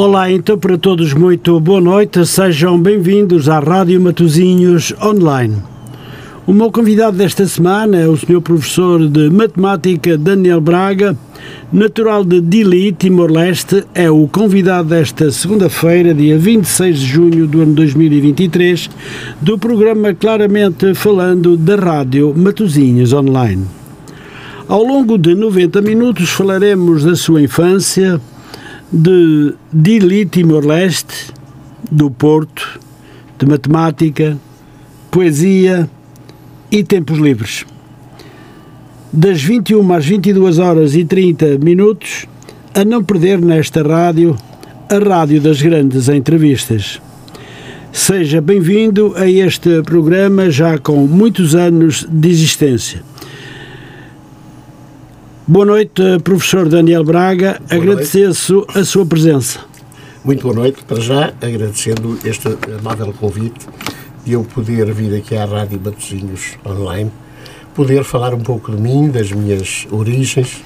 Olá, então para todos muito boa noite, sejam bem-vindos à Rádio Matozinhos Online. O meu convidado desta semana é o Sr. Professor de Matemática Daniel Braga, natural de Dili, Timor-Leste, é o convidado desta segunda-feira, dia 26 de junho do ano 2023, do programa Claramente Falando da Rádio Matozinhos Online. Ao longo de 90 minutos falaremos da sua infância, de Dili, Timor-Leste, do Porto, de matemática, poesia e tempos livres. Das 21 às 22 horas e 30 minutos, a não perder nesta rádio, a rádio das grandes entrevistas. Seja bem-vindo a este programa já com muitos anos de existência. Boa noite, professor Daniel Braga. Agradeço a sua presença. Muito boa noite, para já, agradecendo este amável convite de eu poder vir aqui à Rádio Batozinhos online, poder falar um pouco de mim, das minhas origens,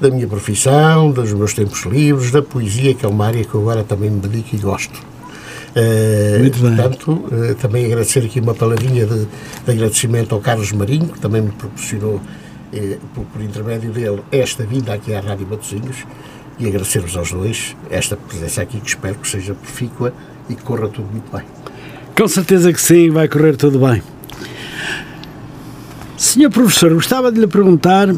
da minha profissão, dos meus tempos livres, da poesia, que é uma área que eu agora também me dedico e gosto. Uh, Muito bem. Portanto, uh, também agradecer aqui uma palavrinha de, de agradecimento ao Carlos Marinho, que também me proporcionou eh, por, por, intermédio dele, esta vinda aqui à Rádio Matosinhos e agradecer-vos aos dois esta presença aqui, que espero que seja profícua e que corra tudo muito bem. Com certeza que sim, vai correr tudo bem. Senhor professor, gostava de lhe perguntar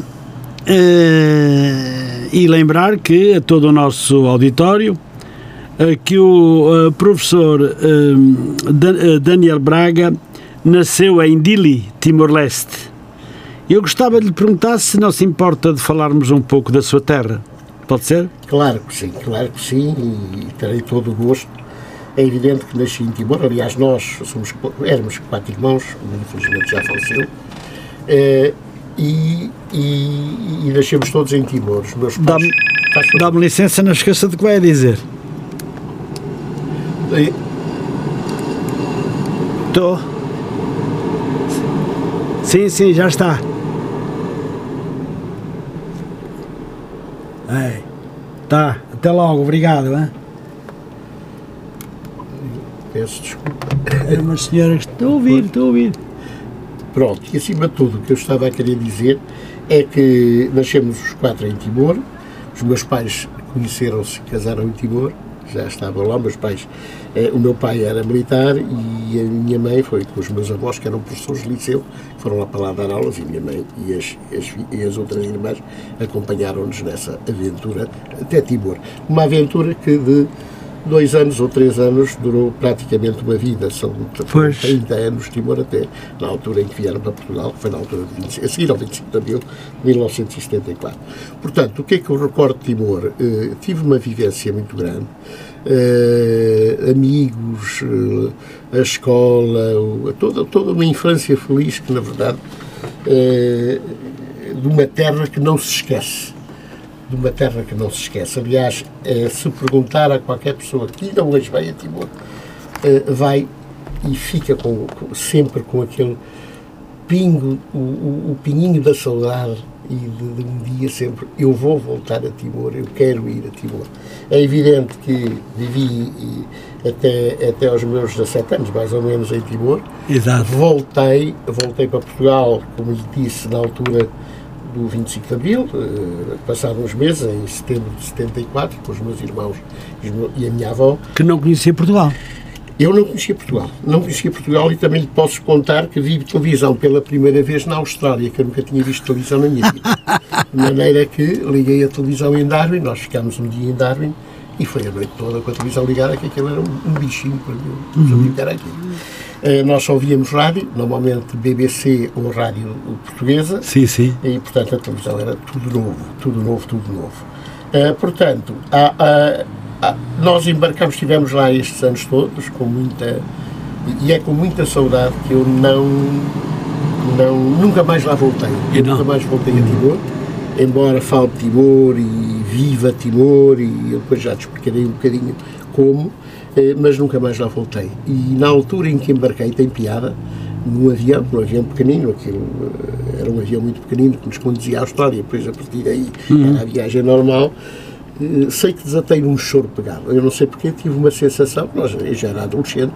eh, e lembrar que a todo o nosso auditório eh, que o eh, professor Daniel Braga nasceu em Dili, Timor-Leste. Eu gostava de lhe perguntar se não se importa de falarmos um pouco da sua terra. Pode ser? Claro que sim, claro que sim, e terei todo o gosto. É evidente que nasci em Timor, aliás, nós somos, éramos quatro irmãos, infelizmente já faleceu, é, e, e, e, nascemos todos em Timor. Os meus pais. Dá-me dá licença, não esqueça de que vai dizer. Estou. Sim, sim, já está. Ei, tá, até logo, obrigado. Hein? Peço desculpa. É uma senhora que estou a ouvir, estou a ouvir. Pronto, e acima de tudo, o que eu estava a querer dizer é que nascemos os quatro em Timor, os meus pais conheceram-se, casaram em Timor, já estavam lá, meus pais, eh, o meu pai era militar e a minha mãe foi com os meus avós, que eram professores de liceu, foram lá para lá dar aulas e minha mãe e as, as, e as outras irmãs acompanharam-nos nessa aventura até Timor. Uma aventura que de dois anos ou três anos durou praticamente uma vida, são pois. 30 anos Timor até na altura em que vieram para Portugal, que foi na altura de 25, a seguir ao 25 de abril de 1974. Portanto, o que é que eu recordo de Timor? Uh, tive uma vivência muito grande, uh, amigos, uh, a escola, toda, toda uma infância feliz que, na verdade, de uma terra que não se esquece de uma terra que não se esquece. Aliás, eh, se perguntar a qualquer pessoa que ainda hoje vai a Timor, eh, vai e fica com, com, sempre com aquele pingo, o, o, o pinguinho da saudade e de, de, um dia sempre eu vou voltar a Timor, eu quero ir a Timor. É evidente que vivi até, até aos meus 17 anos, mais ou menos, em Timor. Exato. Voltei, voltei para Portugal, como lhe disse, na altura do 25 de Abril, uh, passados uns meses, em setembro de 74, com os meus irmãos e a minha avó. Que não conhecia Portugal. Eu não conhecia Portugal. Não conhecia Portugal e também lhe posso contar que vi televisão pela primeira vez na Austrália, que eu nunca tinha visto televisão na minha vida. De maneira que liguei a televisão em Darwin, nós ficámos um dia em Darwin e foi a noite toda com a televisão ligada, que aquilo era um, um bichinho para mim, uhum. ligar aqui. Uh, nós só ouvíamos rádio, normalmente BBC ou rádio portuguesa. Sim, sim. E, portanto, a televisão era tudo novo, tudo novo, tudo novo. Uh, portanto, há, há, há, nós embarcamos, estivemos lá estes anos todos, com muita. E é com muita saudade que eu não. não nunca mais lá voltei. E nunca mais voltei a Timor, embora fale Timor e viva Timor, e eu depois já te explicarei um bocadinho como mas nunca mais lá voltei. E na altura em que embarquei, tem piada, num avião, num avião pequenino, aquilo era um avião muito pequenino que nos conduzia à Austrália, depois a partir daí uhum. era a viagem normal, eh, sei que desatei num choro pegado. Eu não sei porque tive uma sensação, nós, eu já era adolescente,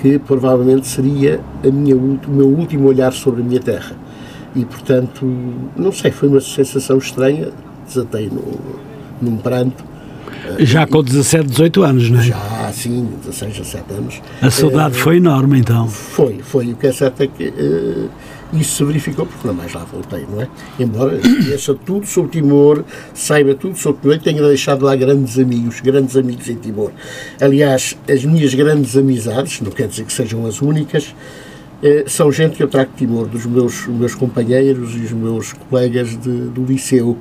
que provavelmente seria a minha, o meu último olhar sobre a minha terra. E, portanto, não sei, foi uma sensação estranha, desatei num pranto. Já com 17, 18 anos, não é? Já, sim, 16, 17 anos. A saudade uh, foi enorme, então. Foi, foi. O que é certo é que uh, isso se verificou, porque não mais lá voltei, não é? Embora conheça tudo sobre Timor, saiba tudo sobre Timor, tenha deixado lá grandes amigos, grandes amigos em Timor. Aliás, as minhas grandes amizades, não quer dizer que sejam as únicas, eh, são gente que eu trago de Timor, dos meus, meus companheiros e os meus colegas de, do liceu.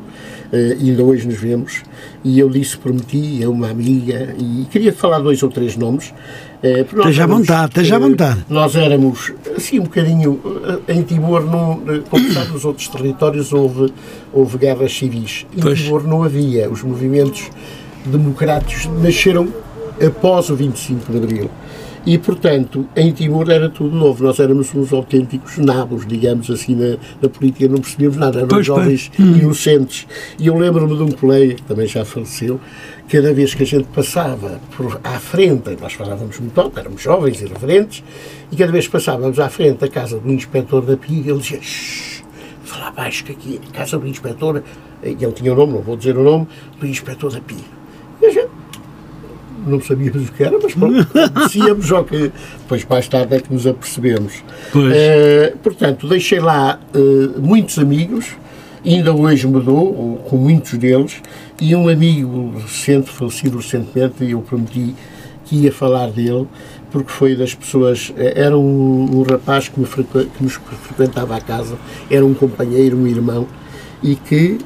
Uh, ainda hoje nos vemos, e eu disse, prometi a uma amiga, e queria falar dois ou três nomes. Uh, esteja à vontade, esteja à vontade. Nós éramos, assim, um bocadinho, em Timor, não, como sabe, nos outros territórios houve, houve guerras civis. Em pois. Timor não havia. Os movimentos democráticos nasceram após o 25 de Abril. E, portanto, em Timor era tudo novo. Nós éramos uns autênticos nabos, digamos assim, na, na política. Não percebíamos nada. Éramos pois, jovens pois. Hum. inocentes. E eu lembro-me de um colega, que também já faleceu, cada vez que a gente passava por, à frente, nós falávamos muito alto, éramos jovens, irreverentes, e cada vez que passávamos à frente da casa do inspetor da PIG, ele dizia, fala baixo que aqui, a casa do inspetor, e ele tinha o nome, não vou dizer o nome, do inspetor da PIG. E não sabíamos o que era, mas pronto, decíamos ao que depois mais tarde é que nos apercebemos. Uh, portanto, deixei lá uh, muitos amigos, ainda hoje mudou, com muitos deles, e um amigo recente, falecido recentemente, eu prometi que ia falar dele, porque foi das pessoas, eh, era um, um rapaz que, me que nos frequentava a casa, era um companheiro, um irmão, e que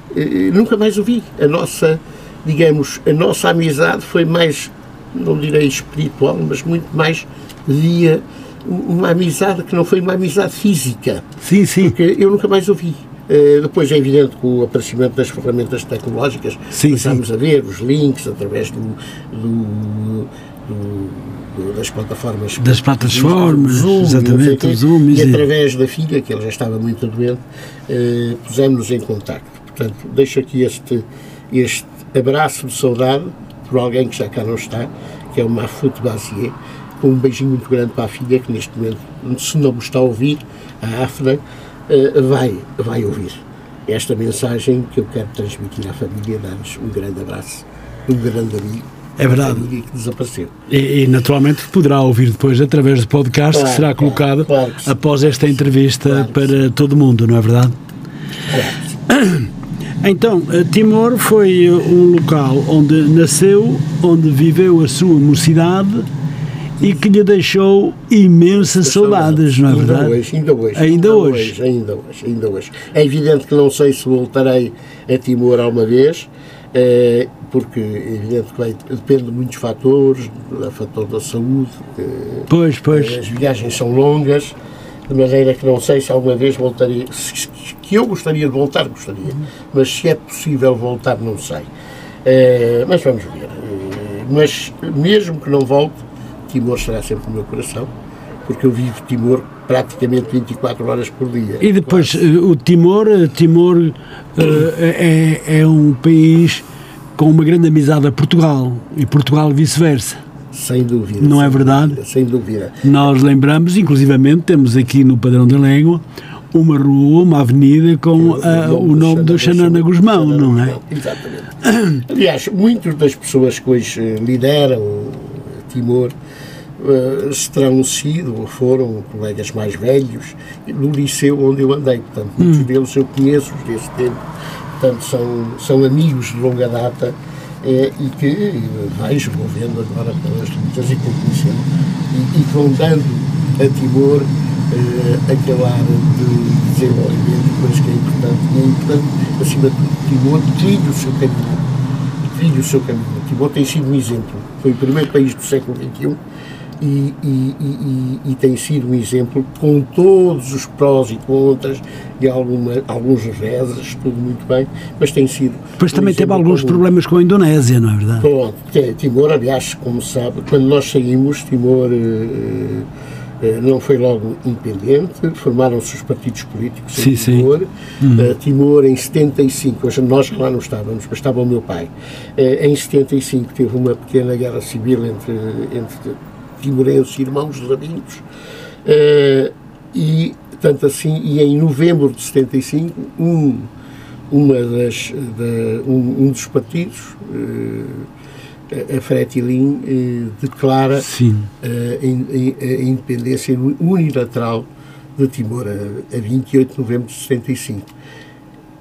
nunca mais o vi. A nossa, digamos, a nossa amizade foi mais não direi espiritual, mas muito mais via uma amizade que não foi uma amizade física. Sim, sim. Porque eu nunca mais ouvi. Uh, depois é evidente que o aparecimento das ferramentas tecnológicas sim, começámos a ver os links através do, do, do, das plataformas das plataformas Zoom, exatamente quê, Zoom, e, através da filha que ele já estava muito doente uh, pusemos-nos em contacto portanto deixo aqui este este abraço de saudade por alguém que já cá não está, que é o Mahfoud Bazier, com um beijinho muito grande para a filha, que neste momento, se não me está a ouvir, a Afra, uh, vai, vai ouvir esta mensagem que eu quero transmitir à família, dar-lhes um grande abraço, um grande amigo. É verdade. Que desapareceu. E, e, naturalmente poderá ouvir depois através do podcast claro, que será colocado claro, claro após esta entrevista para todo mundo, não é verdade? Claro. Então, eh, Timor foi eh, um local onde nasceu, onde viveu a sua mocidade e que lhe deixou imensas saudades, não é ainda verdade? Hoje, ainda hoje. Ainda, ainda hoje. hoje. Ainda hoje, ainda hoje. É evidente que não sei se voltarei a Timor alguma vez, eh, porque é evidente que vai, depende de muitos fatores, do fator da saúde. Pois, pois. As viagens são longas, de maneira que não sei se alguma vez voltaria, que eu gostaria de voltar, gostaria, mas se é possível voltar, não sei. Uh, mas vamos ver. Uh, mas mesmo que não volte, Timor será sempre no meu coração, porque eu vivo Timor praticamente 24 horas por dia. E depois, claro. o Timor, Timor uh, é, é um país com uma grande amizade a Portugal e Portugal vice-versa. Sem dúvida. Não sem é verdade? Dúvida, sem dúvida. Nós lembramos, inclusivamente, temos aqui no Padrão da Língua uma rua, uma avenida com a, o nome do Xanana Guzmão, não é? Exatamente. Aliás, muitas das pessoas que hoje eh, lideram Timor uh, terão sido ou foram colegas mais velhos do liceu onde eu andei. Portanto, muitos hum. deles eu conheço desse tempo. Portanto, são, são amigos de longa data e que vejo, vou vendo agora pelas lutas e conhecendo, e, e vão dando a Timor é, aquele ar de desenvolvimento, mas que é importante. E é importante, acima de tudo, Timor trilha o seu caminho. Trilha o seu caminho. Timor tem sido um exemplo. Foi o primeiro país do século XXI e, e, e, e, tem sido um exemplo com todos os prós e contras e alguma, alguns reveses, tudo muito bem, mas tem sido. Depois um também teve alguns problemas com a Indonésia, não é verdade? Pronto, Timor, aliás, como sabe, quando nós saímos, Timor. Uh, Eh, não foi logo independente, formaram-se os partidos políticos sim, em Timor. Sim. Uhum. Uh, Timor, em 75, hoje nós lá não estávamos, mas estava o meu pai. Uh, em 75 teve uma pequena guerra civil entre, entre timorenses e irmãos. Uh, e, tanto assim, e em novembro de 75, um, uma das, da, um, um dos partidos a Fretilin eh, declara eh, a, a, independência unilateral de Timor a, a 28 de novembro de 75.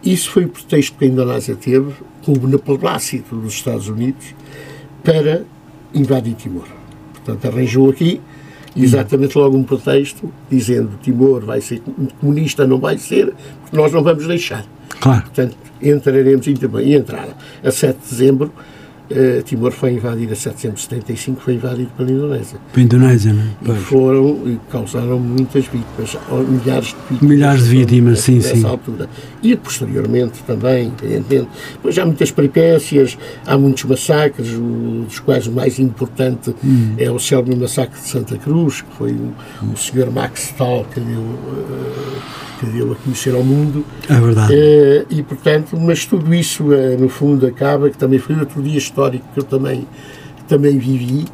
Isso foi o pretexto que a Indonésia teve, com o beneplácito dos Estados Unidos, para invadir Timor. Portanto, arranjou aqui exatamente logo um pretexto, dizendo Timor vai ser comunista, não vai ser, porque nós não vamos deixar. Claro. Portanto, entraremos e entraram a 7 de dezembro Uh, Timor foi invadido em 775, foi invadido pela Indonésia. Pela Indonésia, não é? E foram, e causaram muitas vítimas, milhares de vítimas. Milhares de vítimas, sim, nessa sim. altura. E posteriormente também, evidentemente. Pois há muitas peripécias, há muitos massacres, o, dos quais o mais importante hum. é o célebre massacre de Santa Cruz, que foi o, o senhor Max Stahl que deu. Uh, que deu a conhecer ao mundo. É verdade. Uh, e, portanto, mas tudo isso, uh, no fundo, acaba, que também foi outro dia histórico que eu também, também vivi,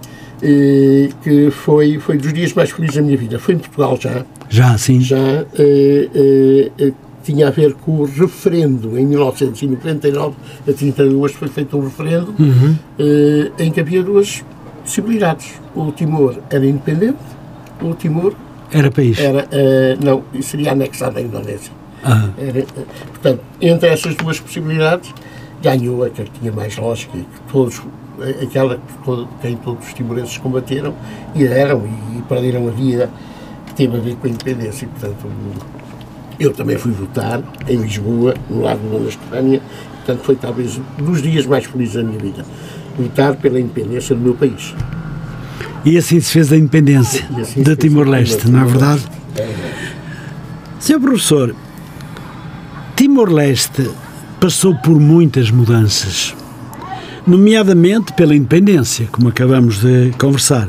que foi, foi dos dias mais felizes da minha vida. Foi em Portugal já. Já, sim. Já. Tinha a ver com o referendo em 1999, a 30 de agosto, foi feito um referendo uhum. em que havia duas possibilidades. O Timor era independente, o Timor era país? Era, uh, não, seria anexado à Indonésia. Ah. Era, uh, portanto, entre essas duas possibilidades, ganhou a que tinha mais lógica e que todos, aquela que todo, quem todos os timorenses combateram e eram e, e perderam a vida, que teve a ver com a independência. E, portanto, eu também fui votar em Lisboa, no lado da Espanha, portanto, foi talvez um dos dias mais felizes da minha vida. Votar pela independência do meu país. E assim se fez a independência assim de Timor-Leste, não é verdade? Senhor professor, Timor-Leste passou por muitas mudanças, nomeadamente pela independência, como acabamos de conversar.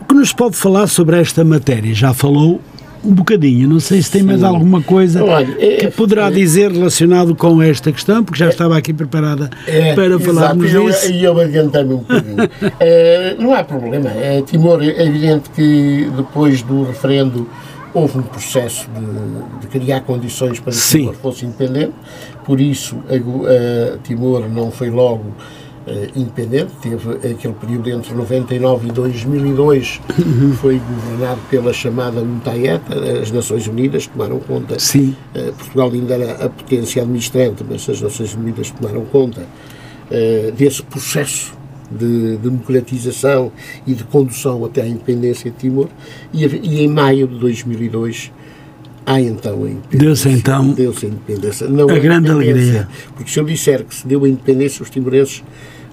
O que nos pode falar sobre esta matéria? Já falou um bocadinho. Não sei se tem mais alguma coisa Olha, é, que poderá é, dizer relacionado com esta questão, porque já é, estava aqui preparada é, para falarmos disso. E eu, eu adiantei-me um bocadinho. É, não há problema. É, Timor, é evidente que depois do referendo houve um processo de, de criar condições para que Timor fosse independente, por isso a, a Timor não foi logo uh, independente, teve aquele período entre 99 e 2002, uhum. foi governado pela chamada UNTAET, as Nações Unidas tomaram conta. Sim. Uh, Portugal ainda era a potência administrante, mas as Nações Unidas tomaram conta uh, desse processo de democratização e de condução até à independência de Timor, e, e em maio de 2002 há então a independência. Deu-se então deu a independência. Não a, a grande alegria. Porque se eu disser que se deu a independência, os timorenses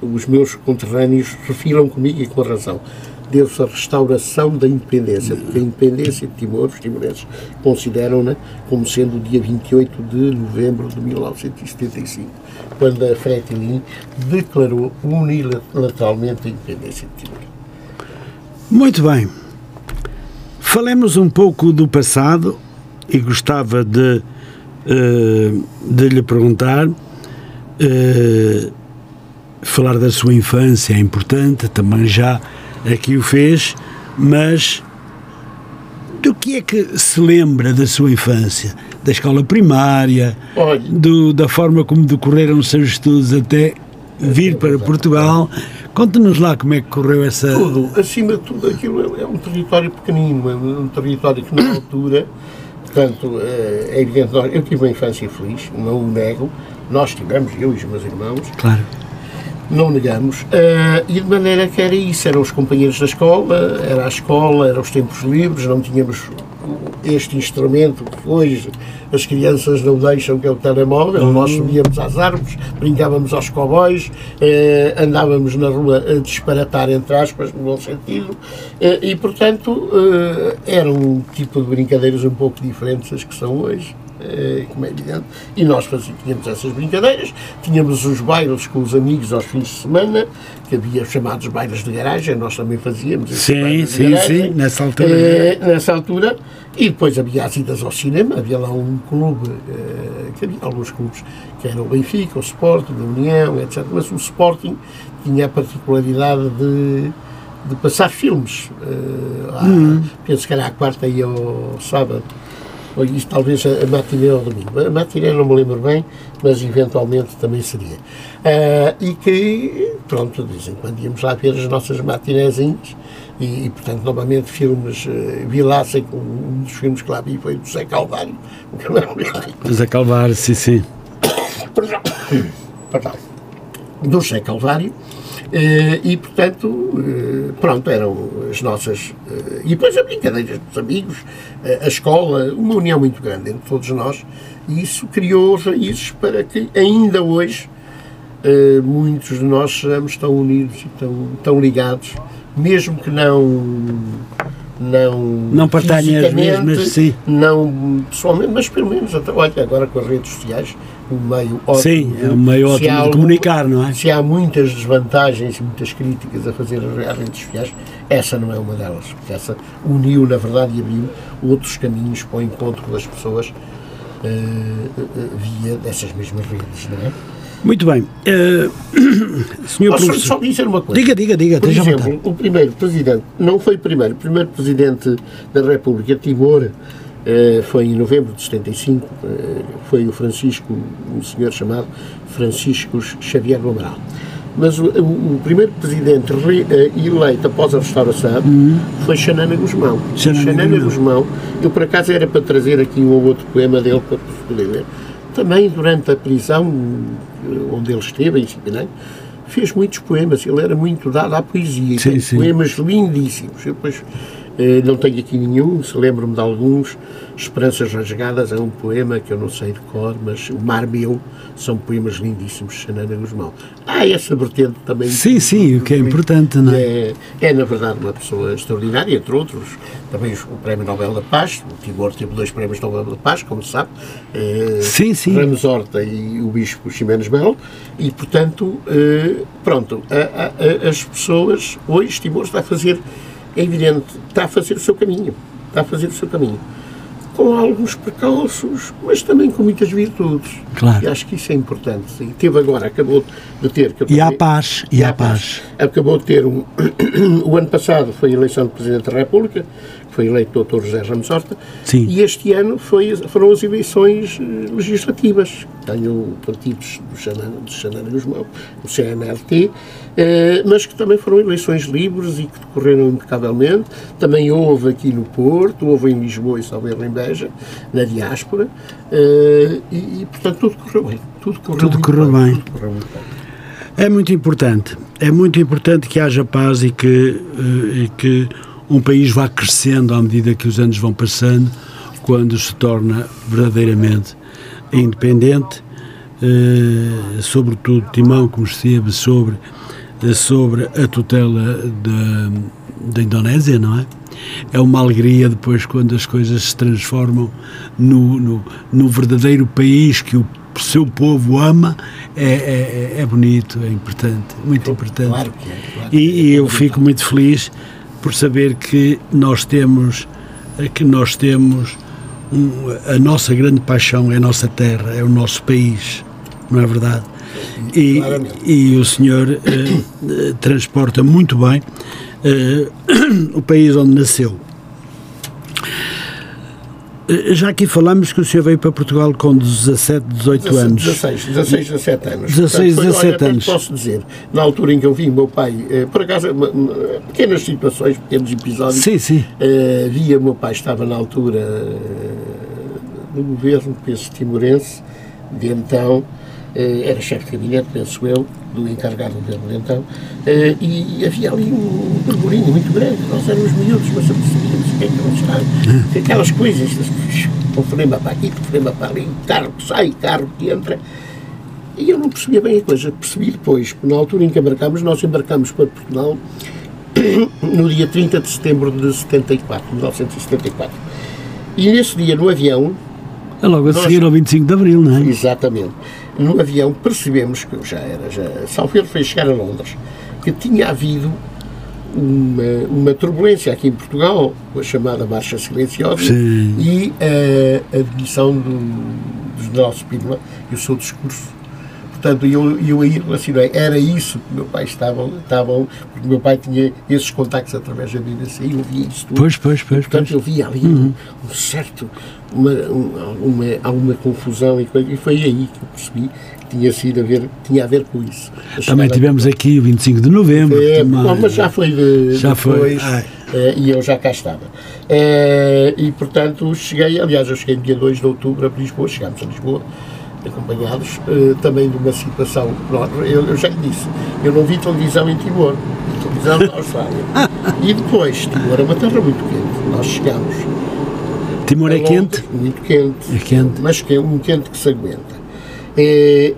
os meus conterrâneos refilam comigo e com razão. Deu-se a restauração da independência, porque a independência de Timor, os timorenses consideram-na como sendo o dia 28 de novembro de 1975, quando a Fretilin declarou unilateralmente a independência de Timor. Muito bem. Falemos um pouco do passado e gostava de, uh, de lhe perguntar. Uh, falar da sua infância é importante, também já aqui o fez, mas do que é que se lembra da sua infância? Da escola primária, do, da forma como decorreram os seus estudos até vir para Portugal. Conte-nos lá como é que correu essa. Tudo, acima de tudo, aquilo é um território pequenino, é um território que na altura, portanto, é, é evidente, eu tive uma infância feliz, não o nego, nós tivemos, eu e os meus irmãos. Claro não negamos. Uh, e de maneira que era isso, eram os companheiros da escola, era a escola, eram os tempos livres, não tínhamos este instrumento que hoje as crianças não deixam, que é o telemóvel. Uhum. Nós subíamos às árvores, brincávamos aos cowboys, uh, andávamos na rua a disparatar, entre aspas, no bom sentido, uh, e portanto era um tipo de brincadeiras um pouco diferentes das que são hoje. Eh, como é evidente, e nós fazíamos, tínhamos essas brincadeiras, tínhamos os bailes com os amigos aos fins de semana, que havia chamados bailes de garagem, nós também fazíamos. Sim, sim, garagem, sim, nessa altura. Eh, nessa altura, e depois havia as idas ao cinema, havia lá um clube, eh, que havia alguns clubes, que eram o Benfica, o Sporting, a União, etc. Mas o Sporting tinha a particularidade de, de passar filmes. Uh. Penso que era à quarta e ao sábado isto talvez a, matiné ou domingo. A matiné não me lembro bem, mas eventualmente também seria. Uh, e que, pronto, de vez em quando íamos lá ver as nossas matinézinhas e, e portanto, novamente, filmes, uh, vi lá, sei que um dos filmes que lá vi foi do Zé Calvário. Zé Calvário, sim, sim. Perdão. Perdão. Do Zé Calvário e, portanto, eh, pronto, eram as nossas. Eh, e depois a brincadeira dos amigos, a escola, uma união muito grande entre todos nós, e isso criou raízes para que ainda hoje muitos de nós sejamos tão unidos e tão, tão ligados, mesmo que não não não partilhem as mesmas, sim. não pessoalmente, mas pelo menos até, olha, agora com as redes sociais um meio ótimo. Sim, é um meio ótimo de comunicar, não é? Se há muitas desvantagens e muitas críticas a fazer às redes sociais, essa não é uma delas, porque essa uniu, na verdade, e abriu outros caminhos para o encontro das pessoas uh, uh, via dessas mesmas redes, não é? Muito bem. Uh, senhor Posso professor... só dizer uma coisa? Diga, diga, diga. Por exemplo, o primeiro presidente, não foi o primeiro, o primeiro presidente da República, Timor, uh, foi em novembro de 75, uh, eh, foi o Francisco, um senhor chamado Francisco Xavier do Amaral. Mas o, o, o primeiro presidente re, eleito após a restauração uhum. foi Xanana Guzmão. Xanana, Xanana Guzmão, eu por acaso era para trazer aqui um ou outro poema dele para poder ler também durante a prisão, onde ele esteve, em Sipinã, fez muitos poemas. Ele era muito dado à poesia. Sim, sim. Poemas lindíssimos. Eu depois eh, não tenho aqui nenhum, se lembro-me de alguns. Esperanças Rasgadas é um poema que eu não sei de cor, mas O Mar Meu são poemas lindíssimos de Xanana Guzmão. Há essa vertente também. Sim, sim, o que é importante, não é? é? É, na verdade, uma pessoa extraordinária, entre outros, também o Prémio Nobel da Paz. O Timor teve dois Prémios Nobel da Paz, como se sabe. Eh, sim, sim. Ramos Horta e o Bispo Ximenes Melo. E, portanto, eh, pronto, as pessoas, hoje, Timor está a fazer é evidente, está a fazer o seu caminho. Está a fazer o seu caminho. Com alguns precalços, mas também com muitas virtudes. Claro. E acho que isso é importante. E teve agora, acabou de ter. e há paz. E há paz. paz. Acabou de ter um. o ano passado foi a eleição do Presidente da República, foi eleito o Dr. José Ramos Horta, Sim. e este ano foi, foram as eleições eh, legislativas. Tenho partidos do Xanana, do Xanana Guzmão, o CNLT, eh, mas que também foram eleições livres e que decorreram impecavelmente. Também houve aqui no Porto, houve em Lisboa e Salveiro em Beja, na diáspora, eh, e, e, portanto tudo correu bem. Tudo correu, tudo correu bem. Tudo correu muito bem. É muito importante. É muito importante que haja paz e que, e que um país vá crescendo à medida que os anos vão passando, quando se torna verdadeiramente independente, eh, sobretudo Timão, como esteve sobre, sobre a tutela da, da Indonésia, não é? É uma alegria depois quando as coisas se transformam no, no, no verdadeiro país que o seu povo ama, é, é, é bonito, é importante, muito importante. Claro que é. Claro e, e eu fico muito feliz por saber que nós temos que nós temos um, a nossa grande paixão é a nossa terra, é o nosso país, não é verdade? E, e o senhor eh, transporta muito bem eh, o país onde nasceu. Eh, já aqui falamos que o senhor veio para Portugal com 17, 18 anos. 16, 16, 17 anos. 16, Portanto, 17 olha, anos. Posso dizer, na altura em que eu vi meu pai, eh, por acaso, pequenas situações, pequenos episódios. Sim, sim. Eh, via meu pai, estava na altura do governo, penso, timorense, de então, era chefe de gabinete, penso eu, do encarregado do governo de então, e havia ali um burburinho muito grande. Nós éramos miúdos, mas apercebíamos o que é que não está. Aquelas coisas, o frema para aqui, o frema para ali, carro que sai, carro que entra. E eu não percebia bem a coisa. Percebi depois, na altura em que embarcámos, nós embarcámos para Portugal no dia 30 de setembro de 74, 1974. E nesse dia, no avião, É logo a Nós, seguir ao 25 de Abril, não é? Exatamente. No avião percebemos que já era, já, Salveiro foi chegar a Londres, que tinha havido uma, uma turbulência aqui em Portugal, com a chamada Marcha Silenciosa, Sim. e a, a admissão do, do general Spínola e o seu discurso Portanto, eu, eu aí relacionei, era isso que meu pai estava, estava porque meu pai tinha esses contactos através da BBC e eu via isso tudo. Pois, pois, pois. Portanto, pois. eu via ali uhum. um, certo, uma, uma, alguma confusão e, coisa, e foi aí que eu percebi que tinha, sido a ver, tinha a ver com isso. Também tivemos aqui o 25 de novembro. É, não, mas já foi de, já depois, foi. É, e eu já cá estava. É, e, portanto, cheguei, aliás, eu cheguei dia 2 de outubro a Lisboa, chegámos a Lisboa, acompanhados uh, também de uma situação. Eu, eu, já lhe disse, eu não vi televisão em Timor, vi televisão na Austrália. e depois, Timor é uma terra muito quente. Nós chegamos. Timor é Londres, quente? Muito quente. É quente. Mas que é um quente que se aguenta. É,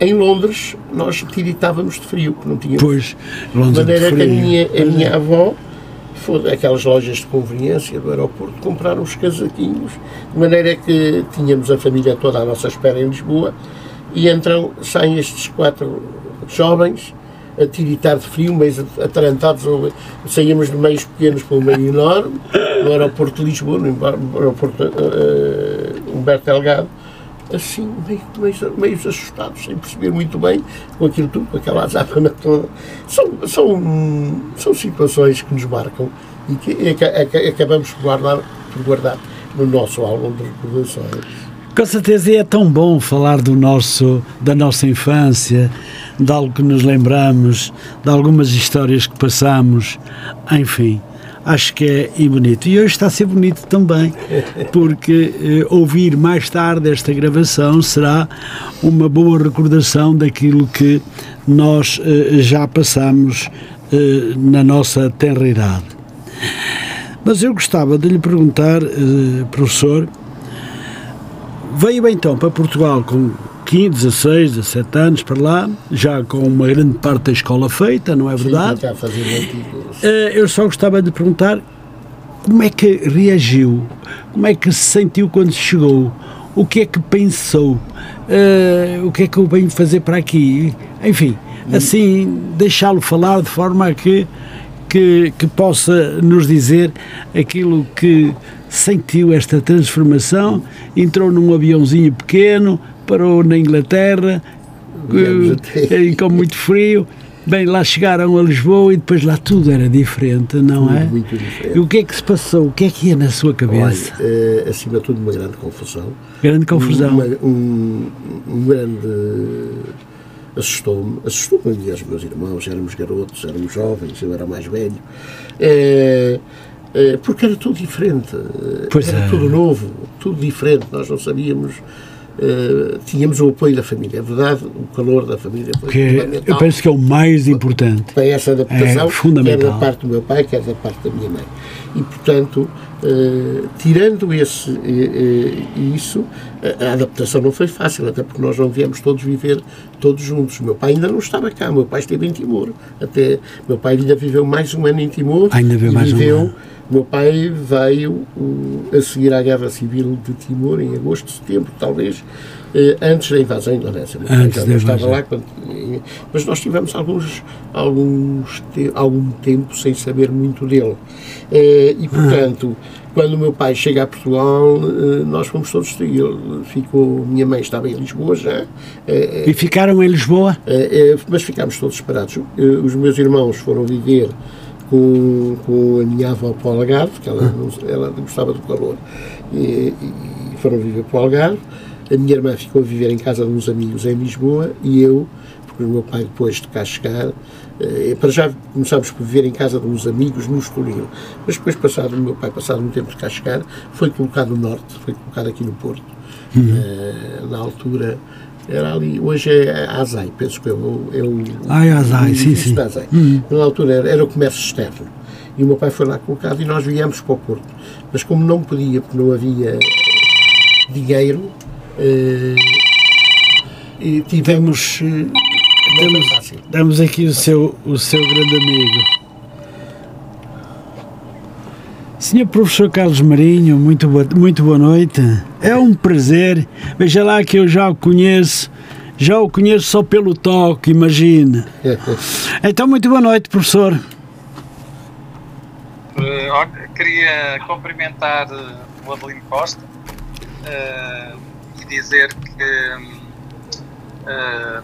em Londres, nós tiritávamos de frio, que não tínhamos. Pois, Londres de maneira de que a minha, a minha avó aquelas lojas de conveniência do aeroporto, compraram os casaquinhos, de maneira que tínhamos a família toda à nossa espera em Lisboa, e entram, saem estes quatro jovens a tiritar de frio, meio atarantados, saímos de meios pequenos para um meio enorme, no aeroporto de Lisboa, no aeroporto uh, Humberto Delgado, assim, meio, meio, meio assustados, sem perceber muito bem com aquilo tudo, com aquela azáfama toda. São, são, são situações que nos marcam e que, e que acabamos por guardar, por guardar no nosso álbum de recordações. Com certeza é tão bom falar do nosso, da nossa infância, de algo que nos lembramos, de algumas histórias que passamos, enfim acho que é e bonito. E hoje está a ser bonito também, porque eh, ouvir mais tarde esta gravação será uma boa recordação daquilo que nós eh, já passamos eh, na nossa tenra idade. Mas eu gostava de lhe perguntar, eh, professor, veio então para Portugal com 15, 16, 17 anos para lá, já com uma grande parte da escola feita, não é verdade? Sim, já uh, Eu só gostava de perguntar como é que reagiu, como é que se sentiu quando chegou, o que é que pensou, uh, o que é que eu venho fazer para aqui, enfim, assim, deixá-lo falar de forma a que, que, que possa nos dizer aquilo que sentiu esta transformação, entrou num aviãozinho pequeno, parou na Inglaterra, e com muito frio. Bem, lá chegaram a Lisboa e depois lá tudo era diferente, não tudo é? Muito diferente. E o que é que se passou? O que é que ia na sua cabeça? Olha, é, acima de tudo, uma grande confusão. Grande confusão. Uma, um, um grande. Assustou-me, assustou-me os meus irmãos, éramos garotos, éramos jovens, eu era mais velho. É, é, porque era tudo diferente. Pois era é. tudo novo, tudo diferente. Nós não sabíamos Uh, tínhamos o apoio da família. É verdade, o calor da família foi que fundamental. Eu penso que é o mais importante. Para essa adaptação, é fundamental. quer da parte do meu pai, quer da parte da minha mãe. E, portanto, uh, tirando esse, uh, isso, a adaptação não foi fácil, até porque nós não viemos todos viver todos juntos. Meu pai ainda não estava cá, meu pai esteve em Timor. Até, meu pai ainda viveu mais um ano em Timor. Ainda viveu mais viveu, um ano meu pai veio a seguir à Guerra Civil de Timor em agosto, setembro, talvez, eh, antes da invasão indonésia. Antes da estava lá quando, mas nós tivemos alguns, alguns algum tempo sem saber muito dele. Eh, e, portanto, quando o meu pai chega a Portugal, eh, nós fomos todos. Ele ficou, minha mãe estava em Lisboa já. E ficaram em Lisboa? Mas ficámos todos separados. Os meus irmãos foram viver com, com a minha avó para o Algarve, porque ela, ela gostava do calor, e, e foram viver para o Algarve. A minha irmã ficou a viver em casa de uns amigos em Lisboa e eu, porque o meu pai, depois de cá chegar, eh, para já começámos por viver em casa de uns amigos no Estoril. Mas depois, passado, o meu pai, passado um tempo de cá chegar, foi colocado no Norte, foi colocado aqui no Porto. Uhum. Eh, na altura, era ali, hoje é a ASAI, penso que é o. É o ah, é a ASAI, sim, sim. Uhum. Na altura era, era, o comércio externo. E o meu pai foi lá colocado e nós viemos para o Porto. Mas como não podia, porque não havia dinheiro, e tivemos. Damos, damos aqui o seu, o seu grande amigo. Senhor Professor Carlos Marinho, muito boa, muito boa noite. É um prazer. Veja lá que eu já o conheço, já o conheço só pelo toque, imagina. Então, muito boa noite, professor. Uh, queria cumprimentar o Adelino Costa uh, dizer que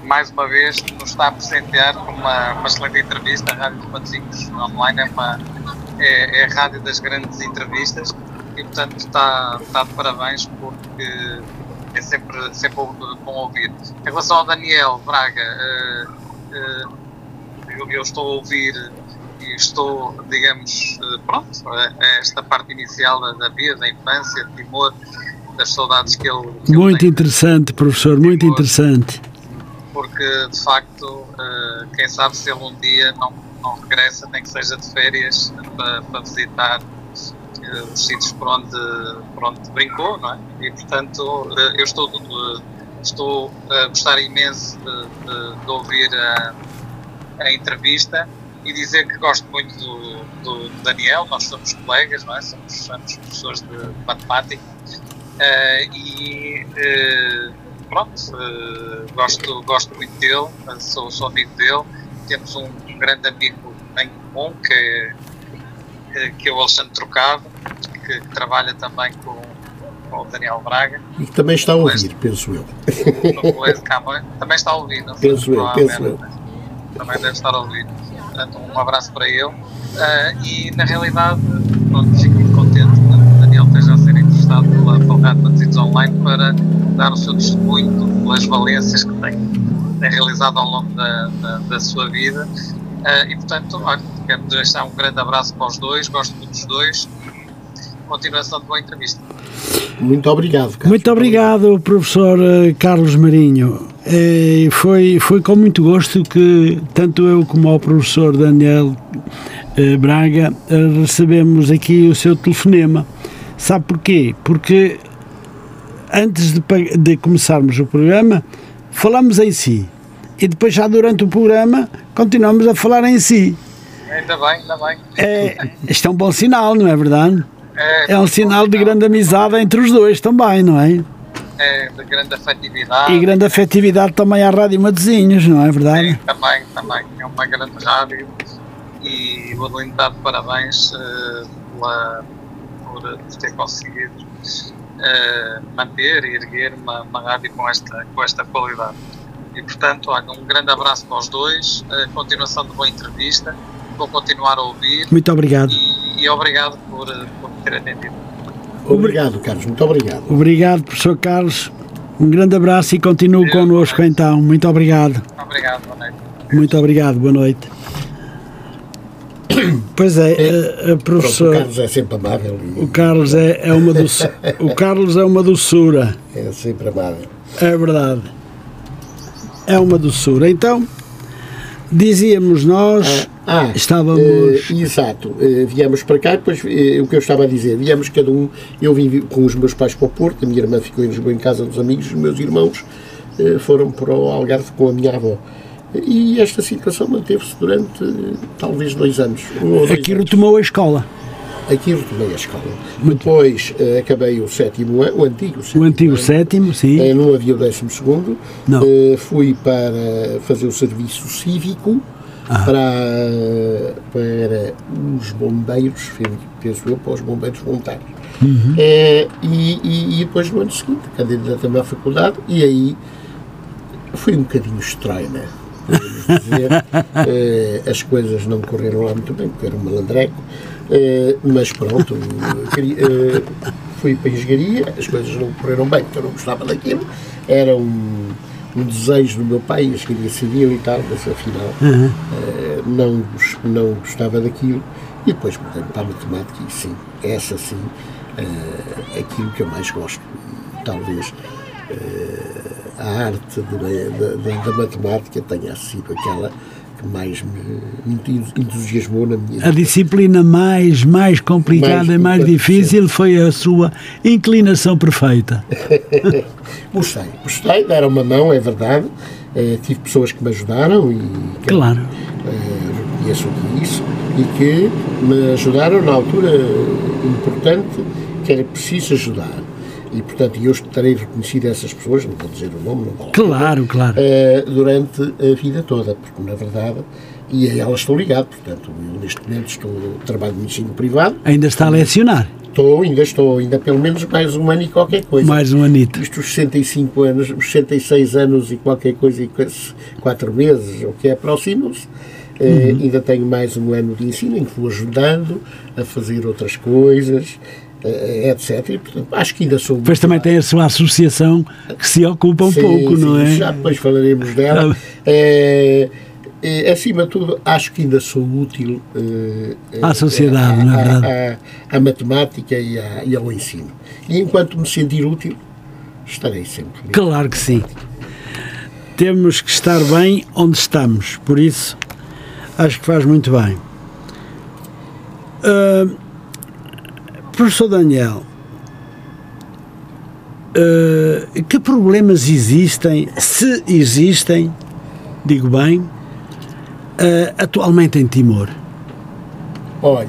mais uma vez nos está a presentear com uma, uma excelente entrevista. A Rádio Matosinhos Online é uma é, é a rádio das grandes entrevistas e, portanto, está, está de parabéns porque é sempre, sempre bom ouvir. Em relação ao Daniel Braga, uh, uh, eu, eu, estou a ouvir e estou, digamos, uh, pronto, a, esta parte inicial da vida, da infância, de Timor, das saudades que ele. Que muito ele interessante, professor, muito Timor, interessante. Porque, de facto, quem sabe se ele um dia não não regressa, nem que seja de férias, para, para visitar uh, os sítios por onde, por onde brincou, não é? E, portanto, uh, eu estou, estou a gostar imenso de, de, de ouvir a, a, entrevista e dizer que gosto muito do, do, Daniel, nós somos colegas, não é? Somos, somos professores de matemática e pronto, gosto, gosto muito dele, sou, sou amigo dele temos um, um grande amigo em comum que, que, que é o Alexandre Trocado, que, que trabalha também com, com, o Daniel Braga. E que também está a ouvir, penso eu. Colégio também está a ouvir, não sei penso eu, penso eu. Também deve estar a ouvir. Portanto, um abraço para ele. Uh, e na realidade, pronto, fico muito contente que o Daniel esteja a ser entrevistado pela, pela Rádio Matosinhos Online para dar o seu testemunho pelas valências que tem tem realizado ao longo da, da, da sua vida. Uh, e portanto, olha, quero deixar um grande abraço para os dois, gosto muito dos dois e continuação de boa entrevista. Muito obrigado, Carlos. Muito obrigado, professor eh, Carlos Marinho. É, foi, foi com muito gosto que tanto eu como o professor Daniel eh, Braga recebemos aqui o seu telefonema. Sabe porquê? Porque antes de, de começarmos o programa, falamos em si e depois já durante o programa continuamos a falar em si. Ainda bem, ainda bem. É, isto é um bom sinal, não é verdade? É, é um sinal de grande amizade entre os dois também, não é? É, de grande afetividade. E grande afetividade também à Rádio Matosinhos, não é verdade? Sim, também, também. É uma grande rádio e vou lhe dar parabéns uh, pela, por ter conseguido uh, manter e erguer uma, uma rádio com esta, com esta qualidade. E, portanto, olha, um grande abraço para os dois, a continuação de boa entrevista, vou continuar a ouvir. Muito obrigado. E, e obrigado por, por me ter atendido. Obrigado, Carlos, muito obrigado. Obrigado, professor Carlos. Um grande abraço e continue connosco então. Muito obrigado. Obrigado, boa noite. Muito obrigado, boa noite. Pois é, é a, a professor. Pronto, o Carlos é sempre amável. O Carlos é, é uma doçura. o Carlos é uma doçura. É sempre amável. É verdade é uma doçura. Então, dizíamos nós, ah, ah, estávamos. Uh, exato, uh, viemos para cá, depois o que eu estava a dizer, viemos cada um, eu vim com os meus pais para o Porto, a minha irmã ficou em Lisboa em casa dos amigos, os meus irmãos foram para o Algarve com a minha avó. E esta situação manteve-se durante talvez dois anos. Um Aqui retomou a escola. Aqui retomei a escola. Muito Depois uh, acabei o sétimo ano, o antigo sétimo. O antigo ano, sétimo, sim. Uh, não havia o décimo segundo. Não. Uh, fui para fazer o serviço cívico ah. para, para os bombeiros, penso eu, para os bombeiros voluntários. Uhum. e, e, e, depois no ano seguinte, candidatei-me à faculdade e aí foi um bocadinho estranho, né? Dizer, as coisas não correram lá muito bem, porque era um malandreco. Uh, mas pronto, uh, fui para a engenharia, as coisas não correram bem, porque eu não gostava daquilo. Era um, um desejo do meu pai, a engenharia civil e tal, mas afinal uhum. uh, não, não gostava daquilo. E depois mudei para a matemática e sim, essa sim, aquilo que eu mais gosto. Talvez a arte da matemática tenha sido aquela que mais me, entusiasmou na minha vida. A disciplina mais, mais complicada mais e mais difícil foi a sua inclinação perfeita. gostei, gostei, deram uma mão, é verdade. Uh, tive pessoas que me ajudaram e claro. uh, reconheço isso e que me ajudaram na altura importante que era preciso ajudar. E, portanto, eu estarei reconhecido a essas pessoas, não vou dizer o nome, não vou Claro, claro. Uh, durante a vida toda, porque, na verdade, e a elas estou ligado, portanto, eu neste momento estou, trabalho no ensino privado. Ainda está a lecionar? Estou, ainda estou, ainda pelo menos mais um ano e qualquer coisa. Mais um anito. Isto os 65 anos, os 66 anos e qualquer coisa e 4 meses, o que é, aproximam-se. Eh, uhum. Uh, ainda tenho mais um ano de ensino em que vou ajudando a fazer outras coisas, etc. E, portanto, acho que ainda sou. Depois também tem a sua associação que se ocupa um sim, pouco, sim, não é? Já depois falaremos dela. Uh, acima de tudo, acho que ainda sou útil à sociedade, à, na verdade. À, à matemática e, à, e, ao ensino. E enquanto me sentir útil, estarei sempre. Claro que sim. Temos que estar bem onde estamos, por isso acho que faz muito bem. Uh, professor Daniel, uh, que problemas existem, se existem, digo bem, uh, atualmente em Timor? Olha,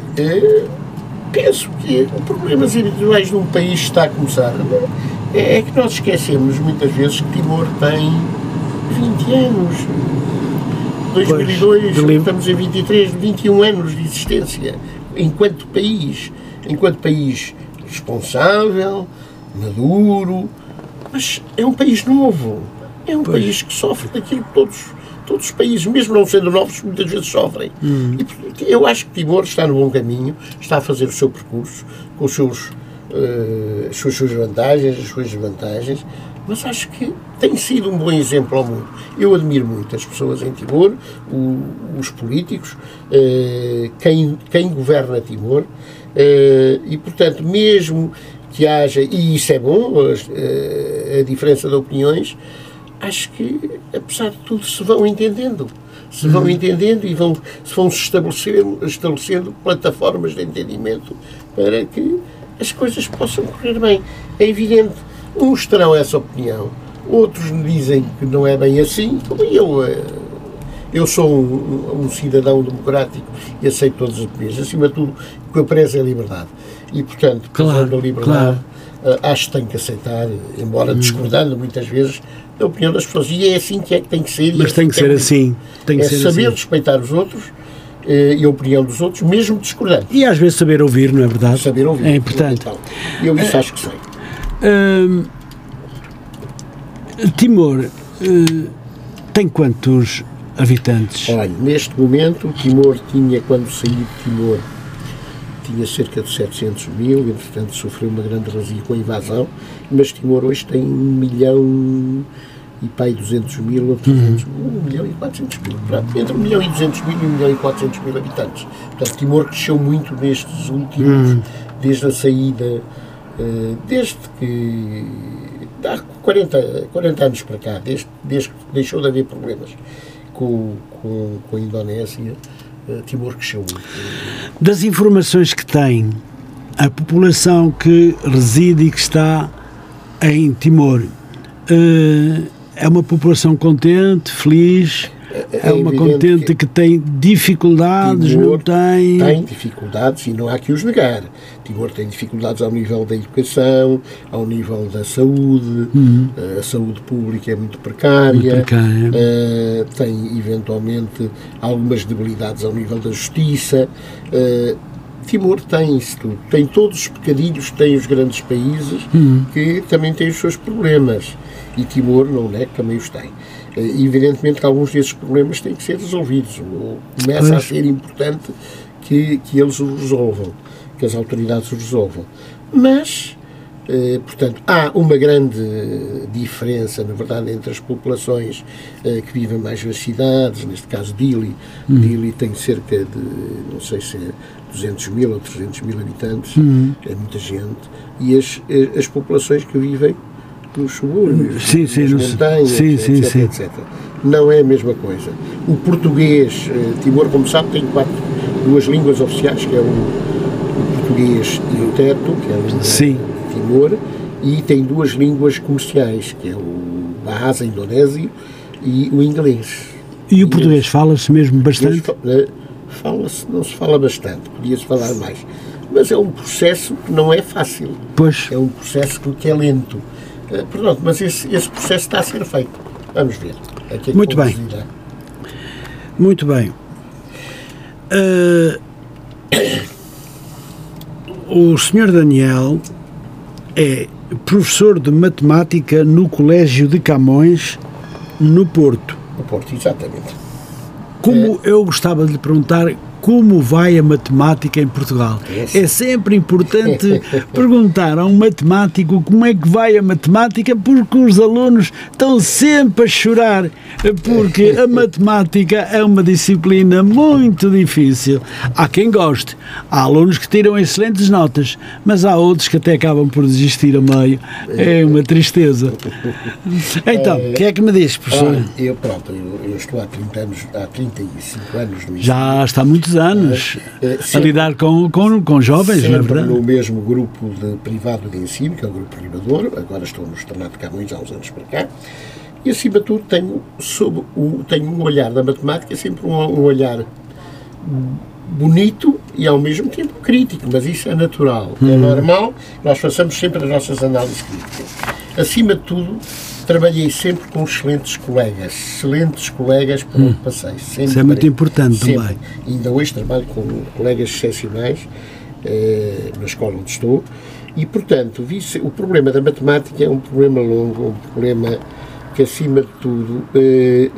penso que problemas individuais de um país está a começar. É, é que nós esquecemos muitas vezes que Timor tem 20 anos 2002, pois, estamos em 23, 21 anos de existência, enquanto país, enquanto país responsável, maduro, mas é um país novo, é um pois. país que sofre daquilo que todos, todos os países, mesmo não sendo novos, muitas vezes sofrem. Hum. E eu acho que Timor está no bom caminho, está a fazer o seu percurso com os seus, uh, as suas vantagens, as suas desvantagens, mas acho que tem sido um bom exemplo ao mundo. Eu admiro muito as pessoas em Timor, o, os políticos, eh, quem, quem governa Timor, e portanto, mesmo que haja, e isso é bom, eh, a diferença de opiniões, acho que, apesar de tudo, se vão entendendo. Se vão uhum. entendendo e vão, se vão se estabelecendo, estabelecendo plataformas de entendimento para que as coisas possam correr bem. É evidente Uns terão essa opinião, outros me dizem que não é bem assim, como eu. Eh, eu sou um, um, cidadão democrático e aceito todas as opiniões. Acima de tudo, o que eu prezo é a liberdade. E, portanto, claro, a liberdade, claro. Eh, acho que tenho que aceitar, embora hum. discordando muitas vezes da opinião das pessoas. E é assim que é que tem que ser. Mas é tem que, ser é assim. Tem que é ser saber assim. respeitar os outros eh, e a opinião dos outros, mesmo discordando. E às vezes saber ouvir, não é verdade? Saber ouvir. É importante. Então, eu isso acho que sei. Hum, Timor uh, tem quantos habitantes? Olha, neste momento, Timor tinha, quando saí de Timor, tinha cerca de 700 mil, entretanto sofreu uma grande razia com a invasão, mas Timor hoje tem 1 milhão e pai 200 mil ou 300 uhum. 1 milhão e 400 mil, pronto, entre 1 milhão e 200 mil e 1 milhão e 400 mil habitantes. Portanto, Timor cresceu muito nestes últimos, uhum. desde a saída, uh, desde que há 40, 40 anos para cá, desde, desde que deixou de haver problemas com, com, com a Indonésia, uh, Timor cresceu muito. Das informações que tem, a população que reside e que está em Timor uh, é uma população contente, feliz? É, é uma contente que, que, tem dificuldades, Timor não tem? Tem dificuldades e não há que os negar. Timor tem dificuldades ao nível da educação, ao nível da saúde, uhum. a saúde pública é muito precária, muito precária. Uh, tem eventualmente algumas debilidades ao nível da justiça. Uh, Timor tem isso tudo. Tem todos os pecadilhos que têm os grandes países, uhum. que também têm os seus problemas. E Timor não é que também os tem. Eh, evidentemente que alguns desses problemas têm que ser resolvidos. Começa pois. a ser importante que, que eles os resolvam, que as autoridades os resolvam. Mas, eh, portanto, há uma grande diferença, na verdade, entre as populações eh, que vivem mais nas cidades, neste caso Dili. Hum. Dili tem cerca de, não sei se é 200 mil ou 300 mil habitantes, hum. é muita gente, e as, eh, as populações que vivem nos subúrbios, sim, sim, montanhas, sim, etc, sim, etc. Não é a mesma coisa. O português, eh, Timor, como sabe, tem quatro, duas línguas oficiais, que é o, o português e o teto, que é a língua sim. Timor, e tem duas línguas comerciais, que é o Bahasa indonésio e o inglês. E o português fala-se mesmo bastante? Eh, fala-se, não se fala bastante, podia-se falar mais mas é um processo que não é fácil. Pois. É um processo que é lento. Uh, pronto, mas esse, esse processo está a ser feito. Vamos ver. É que Muito bem. Muito bem. Uh, o senhor Daniel é professor de matemática no Colégio de Camões, no Porto. No Porto, exatamente. Como é. eu gostava de lhe perguntar como vai a matemática em Portugal. É sempre importante perguntar a um matemático como é que vai a matemática, porque os alunos estão sempre a chorar, porque a matemática é uma disciplina muito difícil. Há quem goste, há alunos que tiram excelentes notas, mas há outros que até acabam por desistir a meio. É uma tristeza. Então, o que é que me diz, professor? eu, pronto, eu, eu, estou há 30 anos, há 35 anos no Já está muitos anos é, a lidar com, com, com jovens, não é verdade? no mesmo grupo de privado de ensino, que é o Grupo Ribadouro, agora estou no Esternado de Camões há uns anos para cá, e acima de tudo tenho, sob o, tenho um olhar da matemática, sempre um, um olhar bonito e ao mesmo tempo crítico, mas isso é natural, é uhum. é normal, nós façamos sempre as nossas análises críticas. Acima de tudo, trabalhei sempre com excelentes colegas, excelentes colegas por onde hum. passei. Sempre, Isso é muito importante sempre. também. Ainda hoje trabalho com colegas excepcionais eh, na escola onde estou e, portanto, o problema da matemática é um problema longo, um problema que, acima de tudo, eh,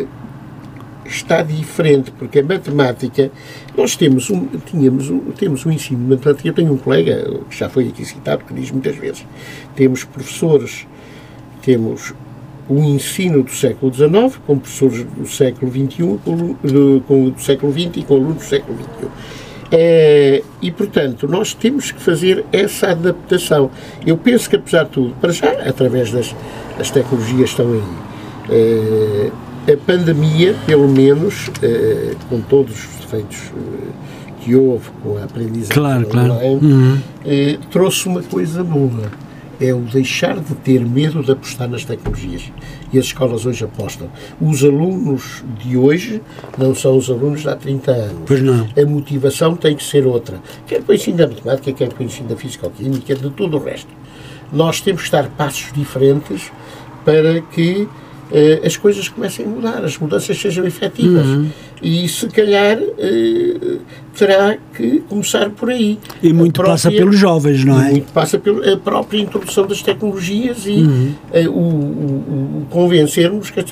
está diferente, porque a matemática, nós temos um, tínhamos um, temos um ensino de matemática, eu tenho um colega, que já foi aqui citado, que diz muitas vezes, temos professores, temos o ensino do século XIX, com professores do século XXI, com, com do século XX e com alunos do século XXI. É, e, portanto, nós temos que fazer essa adaptação. Eu penso que, apesar de tudo, para já, através das, das tecnologias estão aí, é, a pandemia, pelo menos, é, com todos os defeitos é, que houve com a aprendizagem claro, online, claro. Uhum. Trouxe uma coisa boa é o deixar de ter medo de apostar nas tecnologias. E as escolas hoje apostam. Os alunos de hoje não são os alunos de há 30 anos. Pois não. A motivação tem que ser outra. Quer para o ensino da matemática, quer para o ensino da física-química, de todo o resto. Nós temos que estar passos diferentes para que as coisas comecem a mudar, as mudanças sejam efetivas. Uhum. E se calhar uh, terá que começar por aí. E muito própria, passa pelos jovens, não é? Muito passa pela própria introdução das tecnologias e uhum. uh, o, o, o, convencermos que as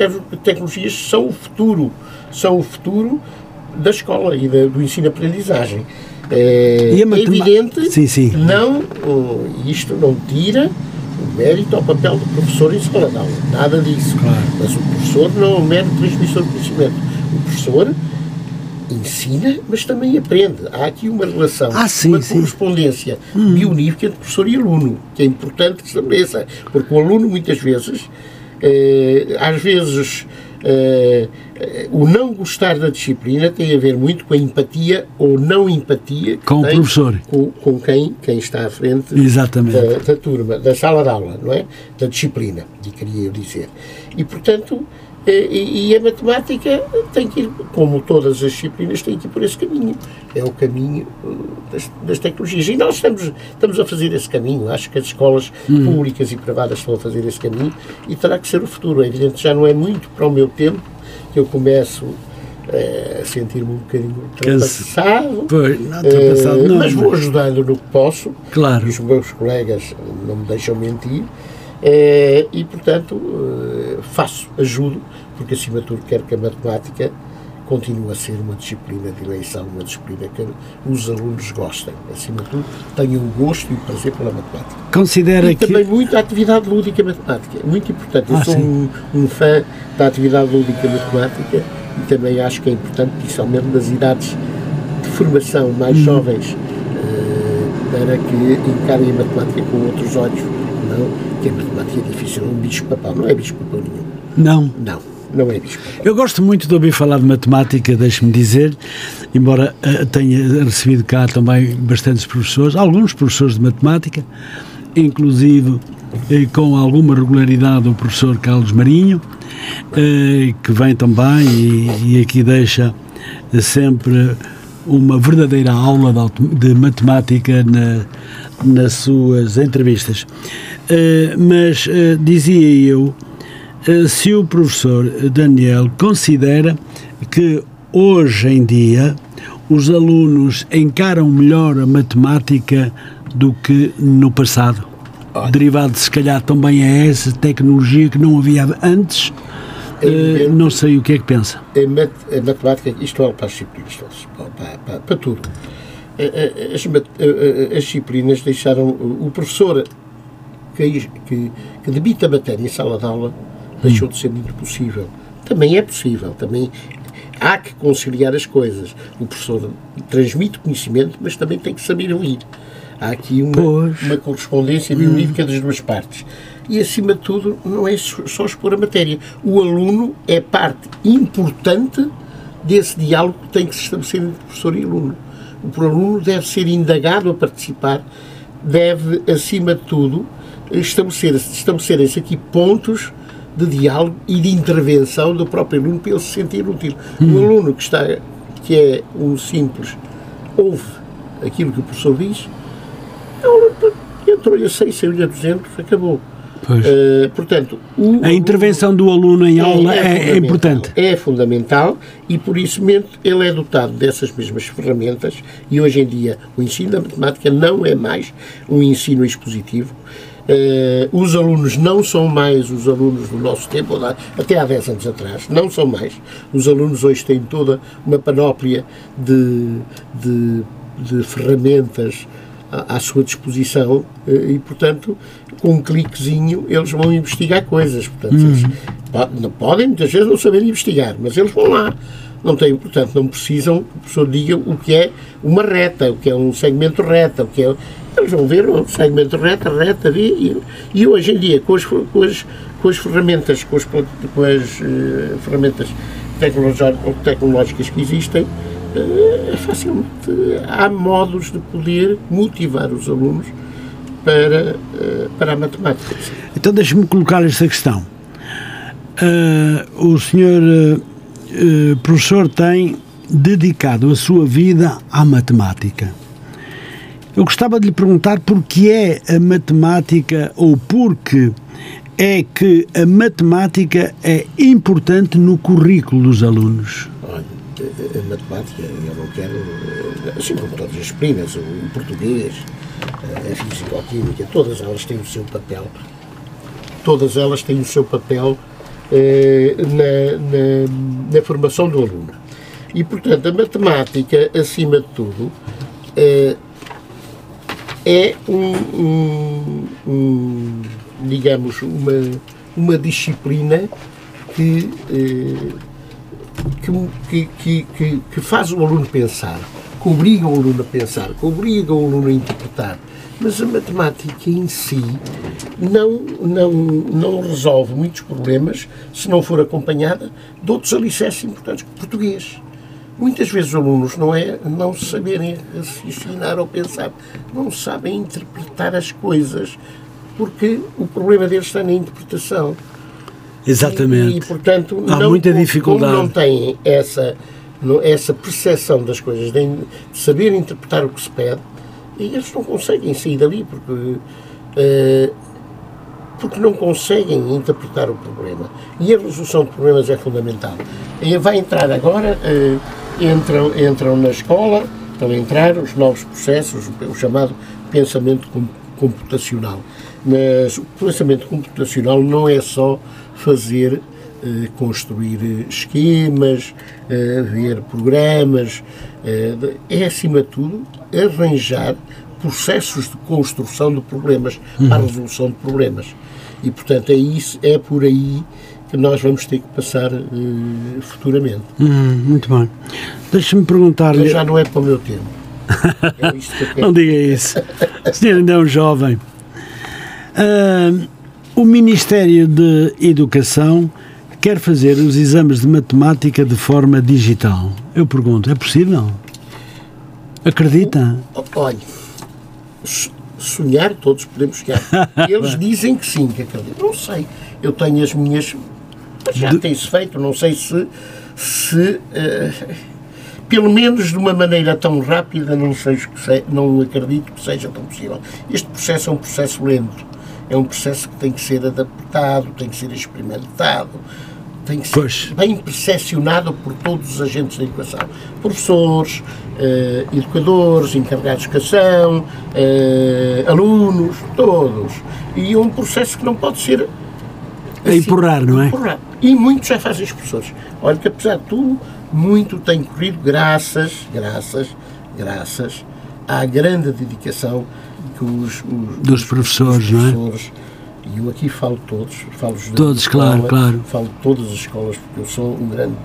tecnologias são o futuro, são o futuro da escola e da, do ensino-aprendizagem. É, é evidente, sim, sim. não, isto não tira o mérito ao papel do professor em de aula. Nada disso. Claro. Mas o professor não é um mero transmissor de conhecimento. O professor ensina, mas também aprende. Há aqui uma relação, ah, sim, uma sim. correspondência hum. bionífica entre professor e aluno, que é importante que se estabeleça. Porque o aluno, muitas vezes, eh, às vezes, eh, o não gostar da disciplina tem a ver muito com a empatia ou não empatia com o professor, com, com, quem, quem está à frente. Da, da turma, da sala de aula, não é? Da disciplina, queria eu dizer. E, portanto, e, e, a matemática tem que ir, como todas as disciplinas, tem que ir por esse caminho. É o caminho uh, das, das tecnologias. E nós estamos, estamos a fazer esse caminho. Acho que as escolas hum. públicas e privadas estão a fazer esse caminho e terá que ser o futuro. É evidente, já não é muito para o meu tempo que eu começo é, a sentir-me um bocadinho ultrapassado. Pois, não, ultrapassado é, não, mas vou ajudando no que posso. Claro. Os meus colegas não me deixam mentir. É, e, portanto, faço, ajudo, porque acima de tudo quero que a matemática continue a ser uma disciplina de eleição, uma disciplina que os alunos gostem. Acima de tudo, tenham o gosto e o prazer pela matemática. Considera e que... também muito a atividade lúdica matemática. Muito importante. Eu ah, sou um, um, fã da atividade lúdica matemática e também acho que é importante, principalmente nas idades de formação mais hum. jovens, uh, para que encarem a matemática com outros olhos. Não, que a matemática é difícil, é um bicho-papão. Não é bicho-papão nenhum. Não. Não não é bicho. Eu gosto muito de ouvir falar de matemática, deixe-me dizer, embora uh, tenha recebido cá também bastantes professores, alguns professores de matemática, inclusive eh, com alguma regularidade o professor Carlos Marinho, eh, que vem também e, e aqui deixa sempre uma verdadeira aula de, matemática na, nas suas entrevistas. Uh, mas uh, dizia eu, uh, se o professor Daniel considera que hoje em dia os alunos encaram melhor a matemática do que no passado, Olha. derivado se calhar também a essa tecnologia que não havia antes. Uh, não sei o que é que pensa. A, mat a matemática, isto vale para as disciplinas para, para, para, tudo. As, as, disciplinas deixaram o professor que, que, que debita a matéria em sala de aula deixou de ser muito possível. Também é possível, também há que conciliar as coisas. O professor transmite conhecimento, mas também tem que saber ouvir. Há aqui uma, uma correspondência bionífica hum. das duas partes. E, acima de tudo, não é só expor a matéria. O aluno é parte importante desse diálogo que tem que se estabelecer entre professor e aluno. O aluno deve ser indagado a participar, deve, acima de tudo, estabelecer, estabelecerem-se aqui pontos de diálogo e de intervenção do próprio aluno para ele se sentir útil. Hum. Um aluno que está, que é um simples, ouve aquilo que o professor diz, é entrou-lhe a 6, saiu-lhe a 200, acabou. Uh, portanto, o, a intervenção do aluno em é, aula é, é, é, importante. É fundamental e por isso mesmo ele é dotado dessas mesmas ferramentas e hoje em dia o ensino da matemática não é mais um ensino expositivo, Uh, os alunos não são mais os alunos do nosso tempo, até há 10 anos atrás, não são mais. Os alunos hoje têm toda uma panóplia de, de, de ferramentas à, à, sua disposição uh, e, portanto, com um cliquezinho eles vão investigar coisas. Portanto, uhum. eles podem muitas vezes não saber investigar, mas eles vão lá não têm, portanto, não precisam que o professor diga o que é uma reta, o que é um segmento reta, o que é. Eles vão ver um segmento reta, reta, e, e hoje em dia, com as, com as, com as ferramentas, com as, com as uh, ferramentas tecnológicas que existem, uh, facilmente há modos de poder motivar os alunos para, uh, para a matemática. Então, deixe-me colocar esta questão. o senhor eh, professor tem dedicado a sua vida à matemática. Eu gostava de lhe perguntar por que é a matemática ou porque é que a matemática é importante no currículo dos alunos. Olha, a matemática, eu não quero, assim como todas as disciplinas, o português, a física-química, todas elas têm o seu papel. Todas elas têm o seu papel eh, na, na, na, formação do aluno. E, portanto, a matemática, acima de tudo, eh, é um, um, um, digamos, uma, uma disciplina que, eh, que, que, que, que faz o aluno pensar, que obriga o aluno a pensar, que obriga o aluno a interpretar, mas a matemática em si não, não, não resolve muitos problemas se não for acompanhada de outros alicerces importantes, como português. Muitas vezes os alunos não é não saberem raciocinar ou pensar, não sabem interpretar as coisas, porque o problema deles está na interpretação. Exatamente. E, e portanto, há não, muita dificuldade. Como não têm essa, essa percepção das coisas, de saber interpretar o que se pede, e eles não conseguem sair dali porque, uh, porque não conseguem interpretar o problema. E a resolução de problemas é fundamental. E vai entrar agora, uh, entram, entram na escola, estão a entrar os novos processos, o chamado pensamento computacional. Mas o pensamento computacional não é só fazer eh, construir esquemas, ver programas, é acima de tudo arranjar processos de construção de problemas uhum. para a resolução de problemas. E, portanto, é, isso, é por aí que nós vamos ter que passar uh, futuramente. Uhum, muito bem. Deixa-me perguntar-lhe. Já não é para o meu tempo. É não diga isso. O senhor ainda é um jovem. Uh, o Ministério de Educação quer fazer os exames de matemática de forma digital. Eu pergunto, é possível? Acredita? Olha, sonhar todos podemos sonhar. Eles dizem que sim, que acreditam. Não sei. Eu tenho as minhas. Já De... tem-se feito, não sei se. se uh, pelo menos de uma maneira tão rápida, não, sei, não acredito que seja tão possível. Este processo é um processo lento, é um processo que tem que ser adaptado, tem que ser experimentado, tem que ser pois. bem percepcionado por todos os agentes da educação. Professores, eh, educadores, encarregados de educação, eh, alunos, todos. E é um processo que não pode ser... Assim, a empurrar, não é? Empurrar. E muitos já fazem os professores. Olha que apesar de tudo, muito tem corrido graças, graças, graças à grande dedicação que os, os dos professores, os professores não é? e eu aqui falo todos, falo todos, escola, claro, claro. falo todas as escolas, porque eu sou um grande,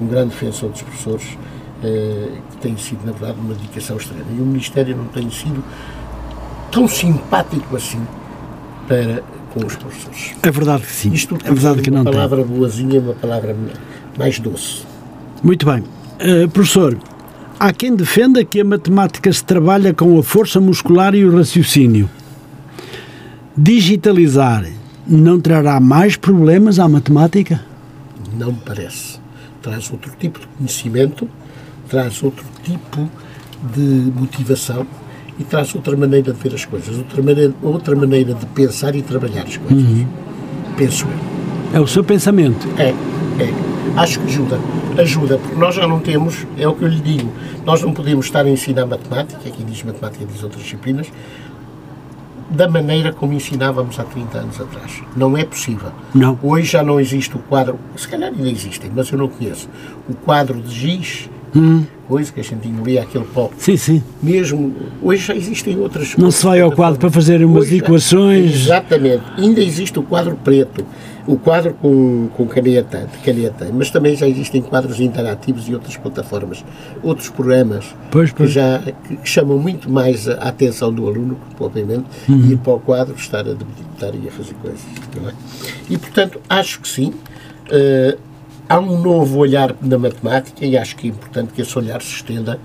um grande defensor dos professores, eh, que tem sido, na verdade, uma dedicação extrema. E o Ministério não tem sido tão simpático assim para com os professores. É verdade que sim. Isto é verdade que não uma palavra boazinha, uma palavra mais doce. Muito bem. Uh, professor, há quem defenda que a matemática se trabalha com a força muscular e o raciocínio. Digitalizar não trará mais problemas à matemática? Não me parece. Traz outro tipo de conhecimento, traz outro tipo de motivação e traz outra maneira de ver as coisas, outra maneira, outra maneira de pensar e trabalhar as coisas. Uhum. Penso eu. É o seu pensamento? É, é. Acho que ajuda. Ajuda, porque nós já não temos, é o que eu lhe digo, nós não podemos estar a ensinar matemática, aqui diz matemática, diz outras disciplinas, da maneira como ensinávamos há 30 anos atrás. Não é possível. Não. Hoje já não existe o quadro, se calhar ainda existem, mas eu não conheço, o quadro de giz, hum. coisa que a gente engolia aquele pó. Sim, sim. Mesmo, hoje já existem outras Não se vai ao quadro para fazer umas hoje, equações. Exatamente. Ainda existe o quadro preto o quadro com, com caneta, de caneta, mas também já existem quadros interativos e outras plataformas, outros programas pois, pois. que já que chamam muito mais a atenção do aluno, propriamente, uhum. ir para o quadro, estar a debilitar e a fazer coisas. É? E, portanto, acho que sim. Uh, há um novo olhar na matemática e acho que é importante que esse olhar se estenda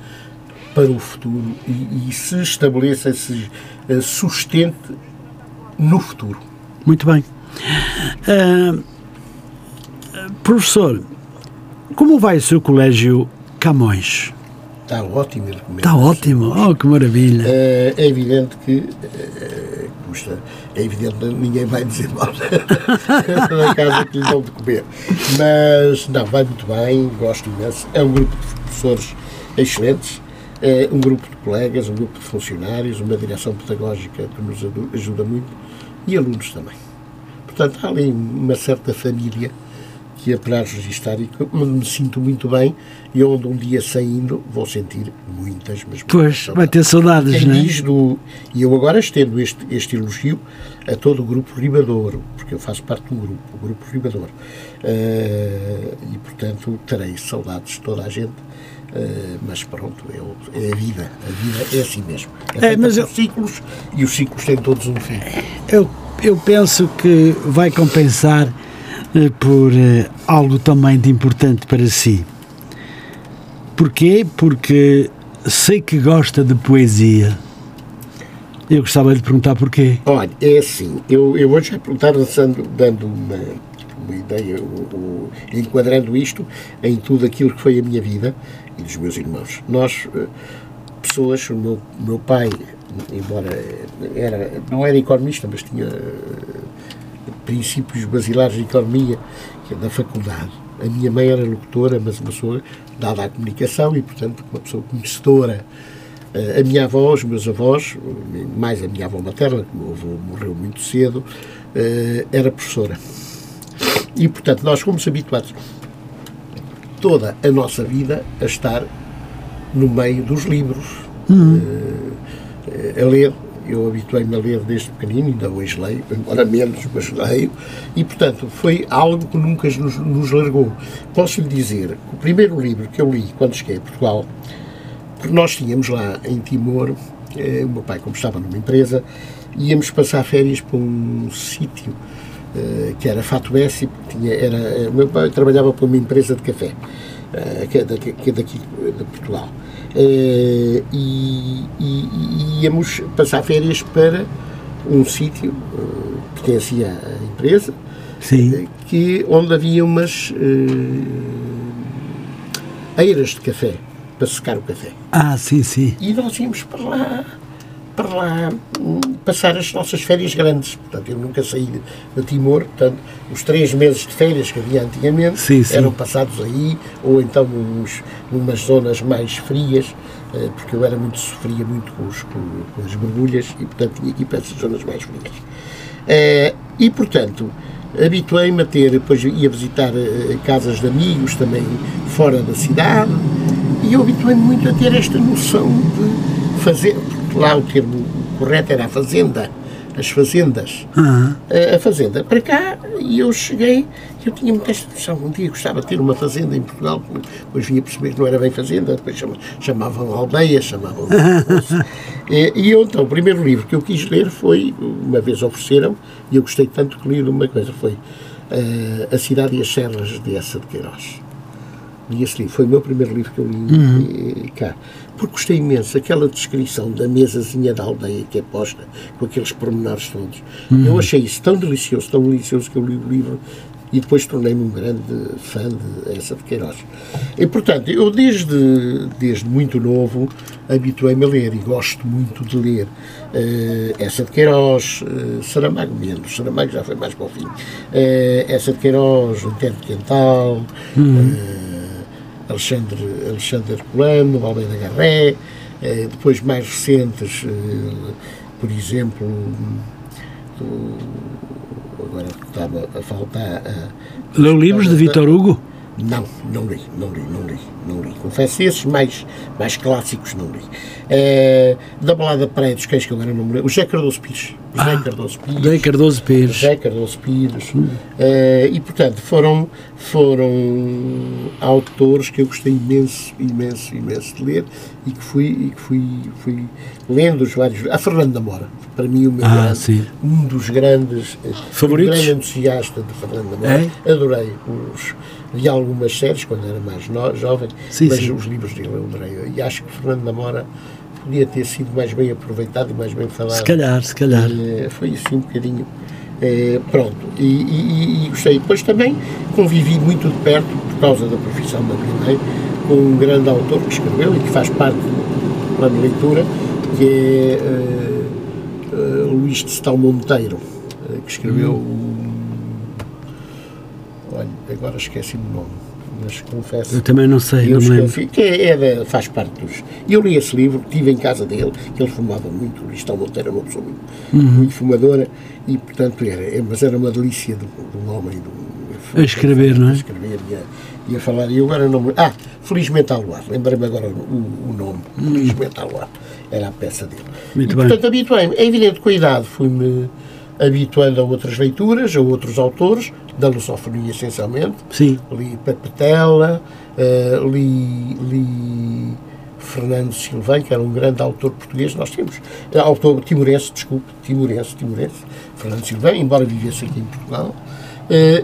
para o futuro e, e se estabeleça, se uh, sustente no futuro. Muito bem. Uh, professor, como vai o seu colégio Camões? Está ótimo, Está ótimo, oh que maravilha. É, é evidente que é, custa, é evidente que ninguém vai dizer mal na casa que lhe dão de comer. Mas não, vai muito bem, gosto imenso. É um grupo de professores excelentes, é um grupo de colegas, um grupo de funcionários, uma direção pedagógica que nos ajuda muito e alunos também. Portanto, há ali uma certa família que é para registrar e onde me sinto muito bem e onde um dia saindo vou sentir muitas, mas Pois, vai ter saudades, não é? Do, e eu agora estendo este, este elogio a todo o grupo Ribadouro, porque eu faço parte de um grupo, o grupo Ribadouro, uh, e portanto terei saudades de toda a gente. Uh, mas pronto, é, é, a vida, a vida é assim mesmo. É, é mas eu... ciclos e os ciclos têm todos um fim. Eu eu penso que vai compensar eh, por eh, algo também de importante para si. Porquê? Porque sei que gosta de poesia. Eu gostava de perguntar porquê. Olha, é assim, eu, eu vou já perguntar dando, dando uma, uma ideia, o, o, enquadrando isto em tudo aquilo que foi a minha vida e dos meus irmãos. Nós, eh, pessoas, o meu, meu pai embora era, não era economista, mas tinha eh, princípios basilares de economia é da faculdade. A minha mãe era locutora, mas uma pessoa dada à comunicação e, portanto, uma pessoa conhecedora. Eh, a minha avó, os meus avós, mais a minha avó materna, que meu avô morreu muito cedo, eh, era professora. E, portanto, nós fomos habituados toda a nossa vida a estar no meio dos livros. Uhum a ler. Eu habituei-me a ler desde pequenino, ainda hoje leio, embora menos, mas leio, e portanto foi algo que nunca nos, nos largou. Posso lhe dizer que o primeiro livro que eu li quando cheguei a Portugal, porque nós tínhamos lá em Timor, eh, o meu pai, como estava numa empresa, íamos passar férias para um sítio eh, que era Fato S, tinha, era, meu pai trabalhava para uma empresa de café, que é daqui, que é daqui de Portugal. Uh, e, e, e, íamos passar férias para um sítio que pertencia à empresa, Sim. que, onde havia umas uh, eiras de café. para secar o café. Ah, sim, sim. E nós íamos para lá, para lá hum, passar as nossas férias grandes. Portanto, eu nunca saí de, de Timor, portanto, os três meses de férias que havia antigamente Sim, sim. eram passados aí, ou então nos, numas zonas mais frias, eh, porque eu era muito, sofria muito com, os, com, com as borbulhas e, portanto, tinha que ir para essas zonas mais frias. Eh, e, portanto, habituei-me a ter, depois ia visitar eh, casas de amigos também fora da cidade, e eu habituei-me muito a ter esta noção de fazer, lá o termo correto era a fazenda, as fazendas. Ah, A- a fazenda para cá e eu cheguei, eu tinha muita noção, um dia gostava de ter uma fazenda em Portugal, depois vinha perceber que não era bem fazenda, depois chama- chamavam aldeia, chamavam. e, e eu então, o primeiro livro que eu quis ler foi, uma vez ofereceram, e eu gostei tanto que li uma coisa, foi eh, A Cidade e as Serras de Essa de Queiroz. Li esse livro, foi o meu primeiro livro que eu li eh, cá. Porque gostei imenso, aquela descrição da mesazinha da aldeia que é posta, com aqueles pormenores todos. Eu achei isso tão delicioso, tão delicioso que eu li o livro e depois tornei-me um grande fã de essa de Queiroz. E, portanto, eu desde, desde muito novo habituei-me a ler e gosto muito de ler eh, essa de Queiroz, eh, Saramago menos, Saramago já foi mais para o fim, Eh, essa de Queiroz, o Terno Quental, eh, Alexandre, Alexandre Herculano, Almeida Garré, eh, depois mais recentes, eh, por exemplo, do- agora estava a faltar. leu livros de Vitor Hugo? Não, não li, não li, não li, não li. Confesso, esses mais, mais clássicos não li. Eh, da Balada Praia dos Cães, que agora não me lembro, o José Cardoso Pires. José Ah, Cardoso Pires. Dei Cardoso Pires. José Cardoso Pires. Eh, e, portanto, foram, foram autores que eu gostei imenso, imenso, imenso de ler e que fui, e que fui, fui lendo os vários. A Fernando da Mora, para mim, Ah, grande- um dos grandes. eh, Favoritos? Um grande entusiasta de Fernando da Mora. É? Adorei os. Vi algumas séries quando era mais no- jovem, Sim, mas sim. os livros dele eu adorei. E acho que Fernando da Mora podia ter sido mais bem aproveitado e mais bem falado. Se calhar, se calhar. Eh, foi assim um bocadinho. eh, pronto, e, e- e- e gostei. Depois também convivi muito de perto, por causa da profissão da minha mãe, com um grande autor que escreveu e que faz parte do plano de leitura, que é Luís de Setão Monteiro, eh, que escreveu. Hum. Olha, agora esqueci-me o nome, mas confesso. Eu também não sei, Eu não que é, é faz parte dos. Eu li esse livro, estive em casa dele, que ele fumava muito, o Listão Monteiro era uma pessoa muito, Uhum. muito fumadora, e portanto era, é- mas era uma delícia de, de um homem. De um, A escrever, não é? A escrever e a, e a falar. E agora não. Ah, Felizmente ao Luar, lembrei-me agora o, o nome, Felizmente ao Luar, era a peça dele. Muito e bem. portanto habituei-me, é evidente que com a idade fui-me habituando a outras leituras, a outros autores, da lusofonia essencialmente, Sim. li Papetela, eh, li, li Fernando Silvém, que era um grande autor português, nós temos, eh, autor timorense, desculpe, timorense, timorense, Fernando Silvém, embora vivesse aqui em Portugal,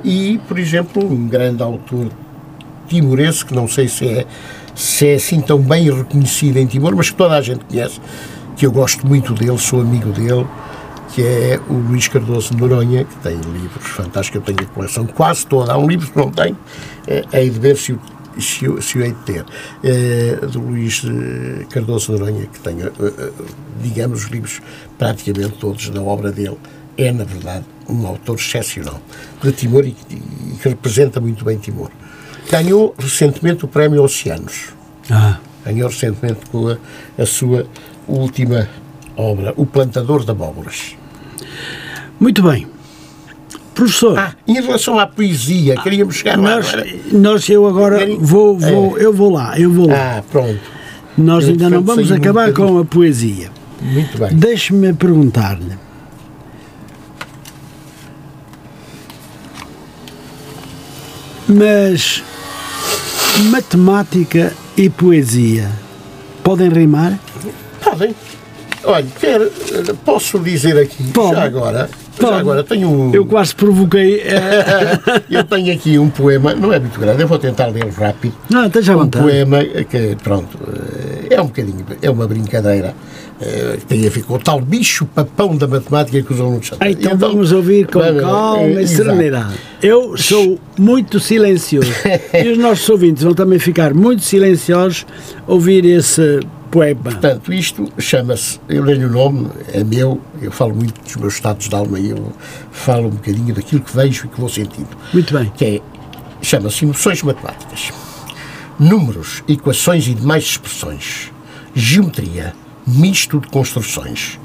e, por exemplo, um grande autor timorense, que não sei se é, se é assim tão bem reconhecido em Timor, mas que toda a gente conhece, que eu gosto muito dele, sou amigo dele, que é o Luís Cardoso de Noronha, que tem livros fantásticos, eu tenho a coleção quase toda, há um livro que não tenho, é, hei de ver se o, se o, se o hei de ter, é, do Luís eh, Cardoso de Noronha, que tem, eh, eh, digamos, os livros praticamente todos da obra dele, é, na verdade, um autor excepcional de Timor e, e que representa muito bem Timor. Ganhou recentemente o Prémio Oceanos, Ah, ganhou recentemente com a, a sua última obra, O Plantador de Abóboras. muito bem. Professor, Ah, em relação à poesia, queríamos chegar lá. nós, era? nós eu agora vou, vou, eu vou lá, eu vou lá. Ah, pronto. Nós eu ainda não vamos um acabar com a poesia. Muito bem. Deixe-me perguntar-lhe. Mas matemática e poesia podem rimar? Podem. Olha, quero, posso dizer aqui, Pode. já agora, Já agora tenho um. Eu quase provoquei. eh, eu tenho aqui um poema, não é muito grande, eu vou tentar ler rápido. Não, esteja à um vontade. poema que, pronto, eh, é um bocadinho, é uma brincadeira. Tem a ver com o tal bicho papão da matemática que usam no chat. Então, então vamos ouvir com vamos, calma e serenidade. Eu sou muito silencioso e os nossos ouvintes vão também ficar muito silenciosos ouvir esse poema. Portanto, isto chama-se, eu leio o nome, é meu, eu falo muito dos meus estados de alma e eu falo um bocadinho daquilo que vejo e que vou sentindo. Muito bem. Que é, chama-se Emoções Matemáticas. Números, equações e demais expressões. Geometria, misto de construções.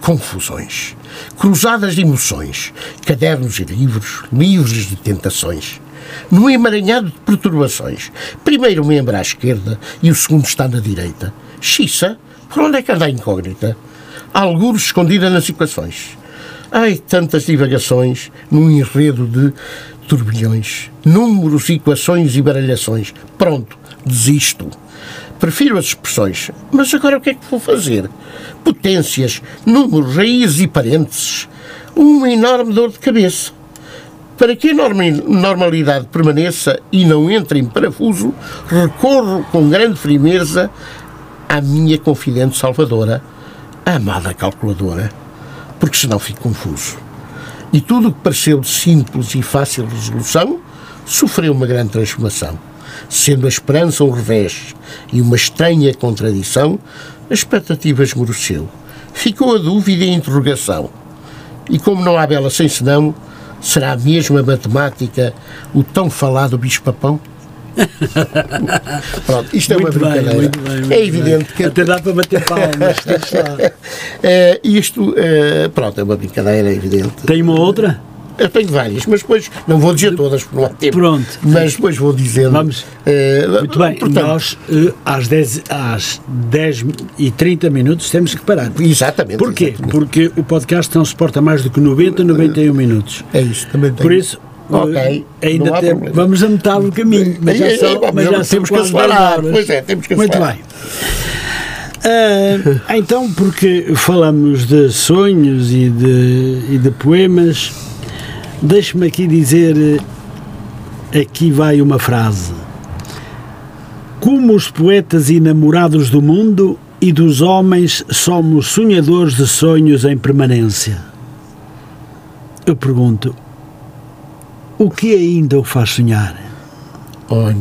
Confusões. Cruzadas de emoções. Cadernos e livros, livros de tentações num emaranhado de perturbações. Primeiro membro à esquerda e o segundo está na direita. Xissa, por onde é que anda a incógnita? Algures escondida nas equações. Ai, tantas divagações num enredo de turbilhões, números, equações e baralhações. Pronto, desisto. Prefiro as expressões, mas agora o que é que vou fazer? Potências, números, raízes e parênteses. Uma enorme dor de cabeça. Para que a normalidade permaneça e não entre em parafuso, recorro com grande firmeza à minha confidente salvadora, a amada calculadora, porque senão fico confuso. E tudo o que pareceu de simples e fácil resolução sofreu uma grande transformação. Sendo a esperança um revés e uma estranha contradição, a expectativa esmoreceu. Ficou a dúvida e a interrogação. E como não há bela sem senão, será mesmo a matemática o tão falado bicho-papão? Pronto, isto é muito uma brincadeira. Bem, muito bem, muito é evidente bem. que. Até dá para bater palmas, é, isto, é, pronto, é uma brincadeira, é evidente. Tem uma outra? Eu tenho várias, mas depois não vou dizer todas por há tempo. Pronto. Mas depois vou dizendo. Vamos. Uh, Muito bem, portanto, nós uh, às, 10, às 10 e 30 minutos temos que parar. Exatamente. Porquê? Exatamente. Porque o podcast não suporta mais do que 90, 91 minutos. É isso, também tem. Por isso, Ok. Ainda tem, vamos a metade do caminho, mas já, são, é, mas já temos que acelerar. Pois é, temos que Muito bem. Uh, então, porque falamos de sonhos e de, e de poemas, deixe-me aqui dizer: aqui vai uma frase. Como os poetas enamorados do mundo e dos homens somos sonhadores de sonhos em permanência. Eu pergunto: o que ainda o faz sonhar? Olha,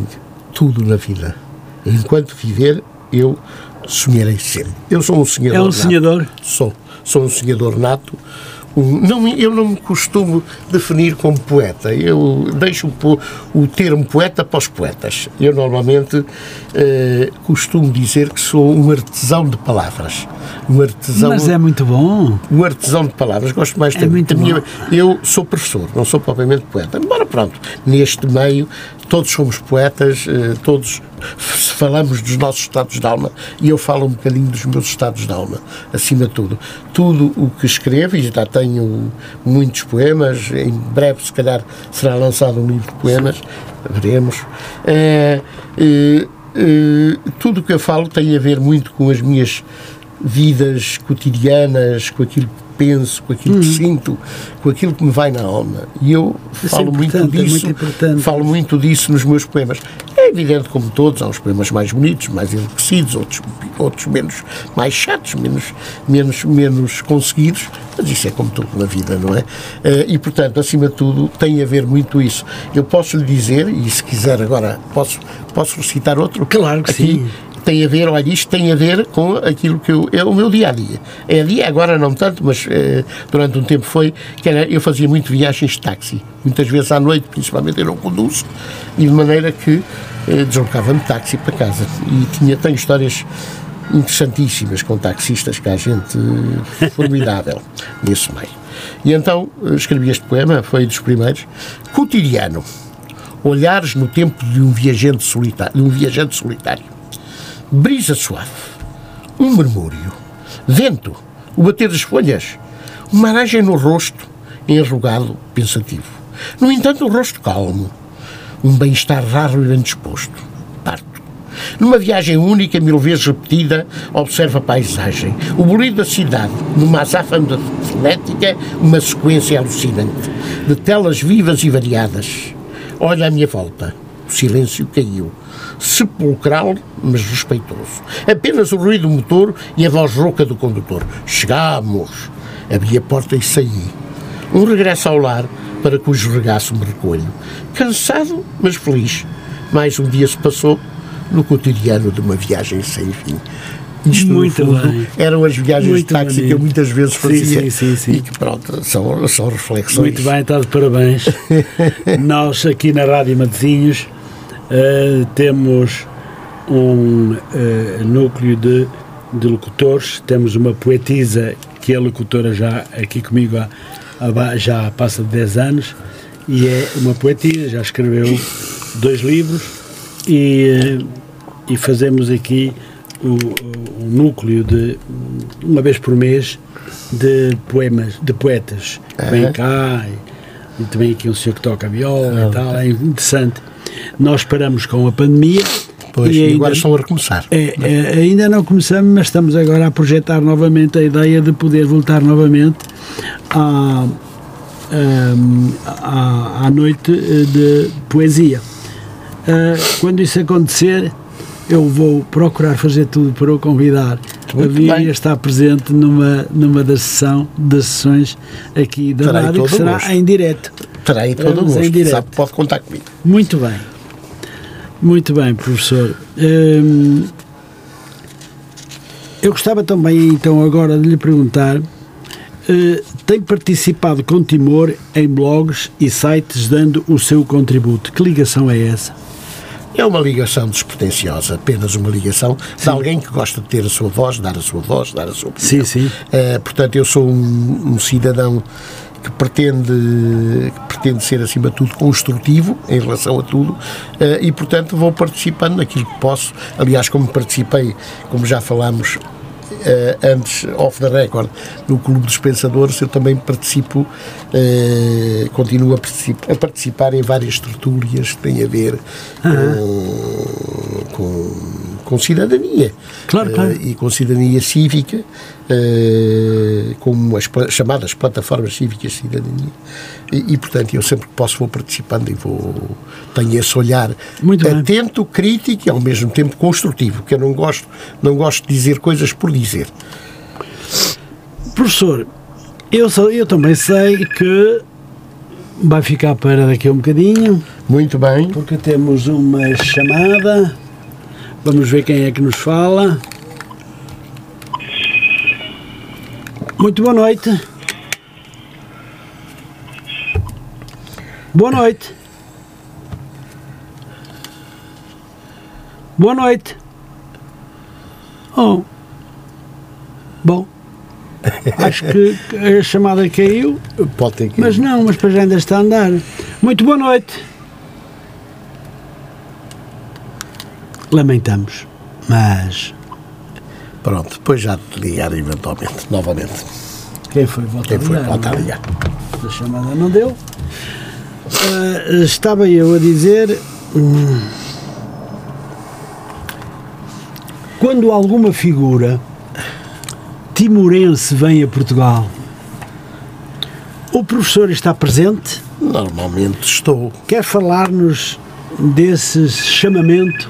tudo na vida. Enquanto viver, eu sonharei sempre. Eu sou um sonhador. É um sonhador? Sou. Sou um sonhador nato. Um, não, eu não me costumo definir como poeta. Eu deixo o, o termo poeta para os poetas. Eu normalmente eh, costumo dizer que sou um artesão de palavras um artesão. Mas é muito bom. Um artesão de palavras. Gosto mais é muito. Minha, eu sou professor, não sou propriamente poeta. Embora, pronto, neste meio todos somos poetas, eh, todos falamos dos nossos estados de alma e eu falo um bocadinho dos meus estados de alma, acima de tudo. Tudo o que escrevo, e já tenho muitos poemas, em breve, se calhar, será lançado um livro de poemas, veremos. É, tudo o que eu falo tem a ver muito com as minhas vidas cotidianas, com aquilo que penso, com aquilo que uhum. sinto, com aquilo que me vai na alma. E eu Isso é falo é muito disso, muito falo muito disso nos meus poemas. É evidente, como todos, há uns poemas mais bonitos, mais enriquecidos, outros, outros menos, mais chatos, menos, menos, menos conseguidos, mas isso é como tudo na vida, não é? Eh, e, portanto, acima de tudo, tem a ver muito isso. Eu posso lhe dizer, e se quiser agora, posso, posso recitar outro? Claro que aqui, sim tem a ver, olha, isto tem a ver com aquilo que eu, é o meu dia a dia. É dia, agora não tanto, mas eh, durante um tempo foi, que era, eu fazia muito viagens de táxi, muitas vezes à noite, principalmente eu não conduzo, e de maneira que eh, deslocava-me de táxi para casa. E tinha, tenho histórias interessantíssimas com taxistas, que há gente formidável nesse meio. E então eh, escrevi este poema, foi dos primeiros, cotidiano. Olhares no tempo de um viajante solitário, de um viajante solitário brisa suave, um murmúrio, vento, o bater das folhas, uma aragem no rosto, enrugado, pensativo. No entanto, o rosto calmo, um bem-estar raro e bem disposto. Parto. Numa viagem única, mil vezes repetida, observa a paisagem, o bolido da cidade, numa azáfama frenética, uma sequência alucinante, de telas vivas e variadas. Olha à minha volta, O silêncio caiu. Sepulcral, mas respeitoso. Apenas o ruído do motor e a voz rouca do condutor. Chegamos. Abri a porta e saí. Um regresso ao lar para cujo regaço me recolho. Cansado, mas feliz. Mais um dia se passou no cotidiano de uma viagem sem fim. Isto, Muito fundo, bem. eram as viagens Muito de táxi que bonito. eu muitas vezes fazia. sim, sim, sim. E que, pronto, são, são reflexões. Muito bem, está de parabéns. Nós aqui na Rádio Matosinhos eh, temos um eh, núcleo de, de locutores, temos uma poetisa que é locutora já aqui comigo há, há já passa de 10 anos e é uma poetisa, já escreveu dois livros e, eh, e fazemos aqui o, o- núcleo de uma vez por mês de poemas, de poetas. Vem Aham. cá e, e também aqui um senhor que toca viola e tal, é interessante. Nós paramos com a pandemia Pois, e e ainda, agora estão a recomeçar. é, é, ainda não começamos, mas estamos agora a projetar novamente a ideia de poder voltar novamente à, hum, à, à noite eh, de poesia. Ah, quando isso acontecer, eu vou procurar fazer tudo para o convidar a Muito vir bem. e a estar presente numa, numa da sessão, das sessões aqui da Terei rádio, que será gosto. em direto. Terei todo o gosto. Sabe, pode contar comigo. Muito bem. Muito bem, professor. Hum, eu gostava também, então, agora de lhe perguntar: eh, tem participado com timor em blogs e sites dando o seu contributo? Que ligação é essa? É uma ligação despretensiosa, apenas uma ligação de alguém que gosta de ter a sua voz, dar a sua voz, dar a sua opinião. Sim, sim. Eh, portanto, eu sou um, um cidadão que pretende, que pretende ser, acima de tudo, construtivo em relação a tudo eh, e, portanto, vou participando naquilo que posso. Aliás, como participei, como já falámos eh, antes, off the record, no Clube dos Pensadores, eu também participo, eh, continuo a, particip- a participar em várias tertúlias que têm a ver com, com, com cidadania. Claro, Eh, claro. e com cidadania cívica, eh, como as chamadas plataformas cívicas de cidadania. E, e, portanto, eu sempre que posso vou participando e vou tenho esse olhar Muito bem. atento, crítico e ao mesmo tempo construtivo, que eu não gosto, não gosto de dizer coisas por dizer. Professor, eu, só- eu também sei que vai ficar para daqui a um bocadinho. Muito bem. porque temos uma chamada. Vamos ver quem é que nos fala. Muito boa noite. Boa noite. Boa noite. Oh. Bom. Acho que a chamada caiu. Pode ter que. Mas não, mas para já ainda está a andar. Muito boa noite. Lamentamos, mas Pronto, depois já te ligar eventualmente, novamente. quem foi voltar Quem foi a ligar, voltar a é? ligar? A chamada não deu. Ah, estava eu a dizer. hum, quando alguma figura timorense vem a Portugal, o professor está presente? Normalmente estou. Quer falar-nos desse chamamento?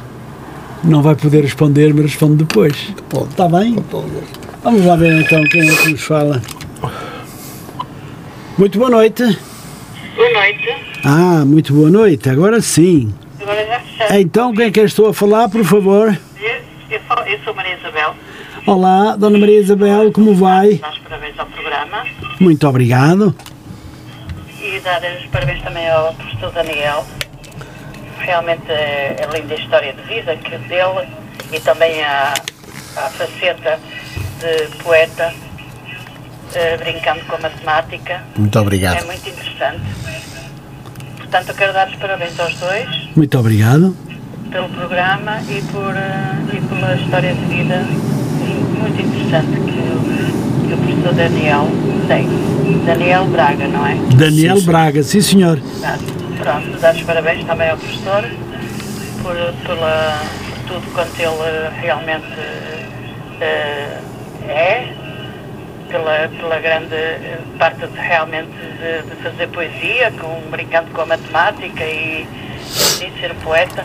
Não vai poder responder, mas responde depois. Pode. Está bem? Gosto. Vamos lá ver então quem é que nos fala. Muito boa noite. Boa noite. Ah, muito boa noite. Agora sim. Agora já fechamos. Então, quem é que eu estou a falar, por favor? Eu, eu, falo- eu sou Maria Isabel. Olá, Dona Maria Isabel, como vai? Dá os parabéns ao programa Muito obrigado. e dar os parabéns também ao professor Daniel. Realmente é, é linda a história de vida que dele e também a, a faceta de poeta, eh, brincando com a matemática. Muito É obrigado. muito interessante. Portanto, eu quero dar os parabéns aos dois Muito obrigado. pelo programa e, por, eh, e pela história de vida muito interessante que, o- que o professor Daniel tem. Daniel Braga, não é? Daniel Sim, sim. Braga, sim senhor. Portanto, Pronto, dar os parabéns também ao professor por, pela, por tudo quanto ele realmente eh, é, pela, pela grande parte de, realmente de, de fazer poesia, com, brincando com a matemática e, e ser poeta.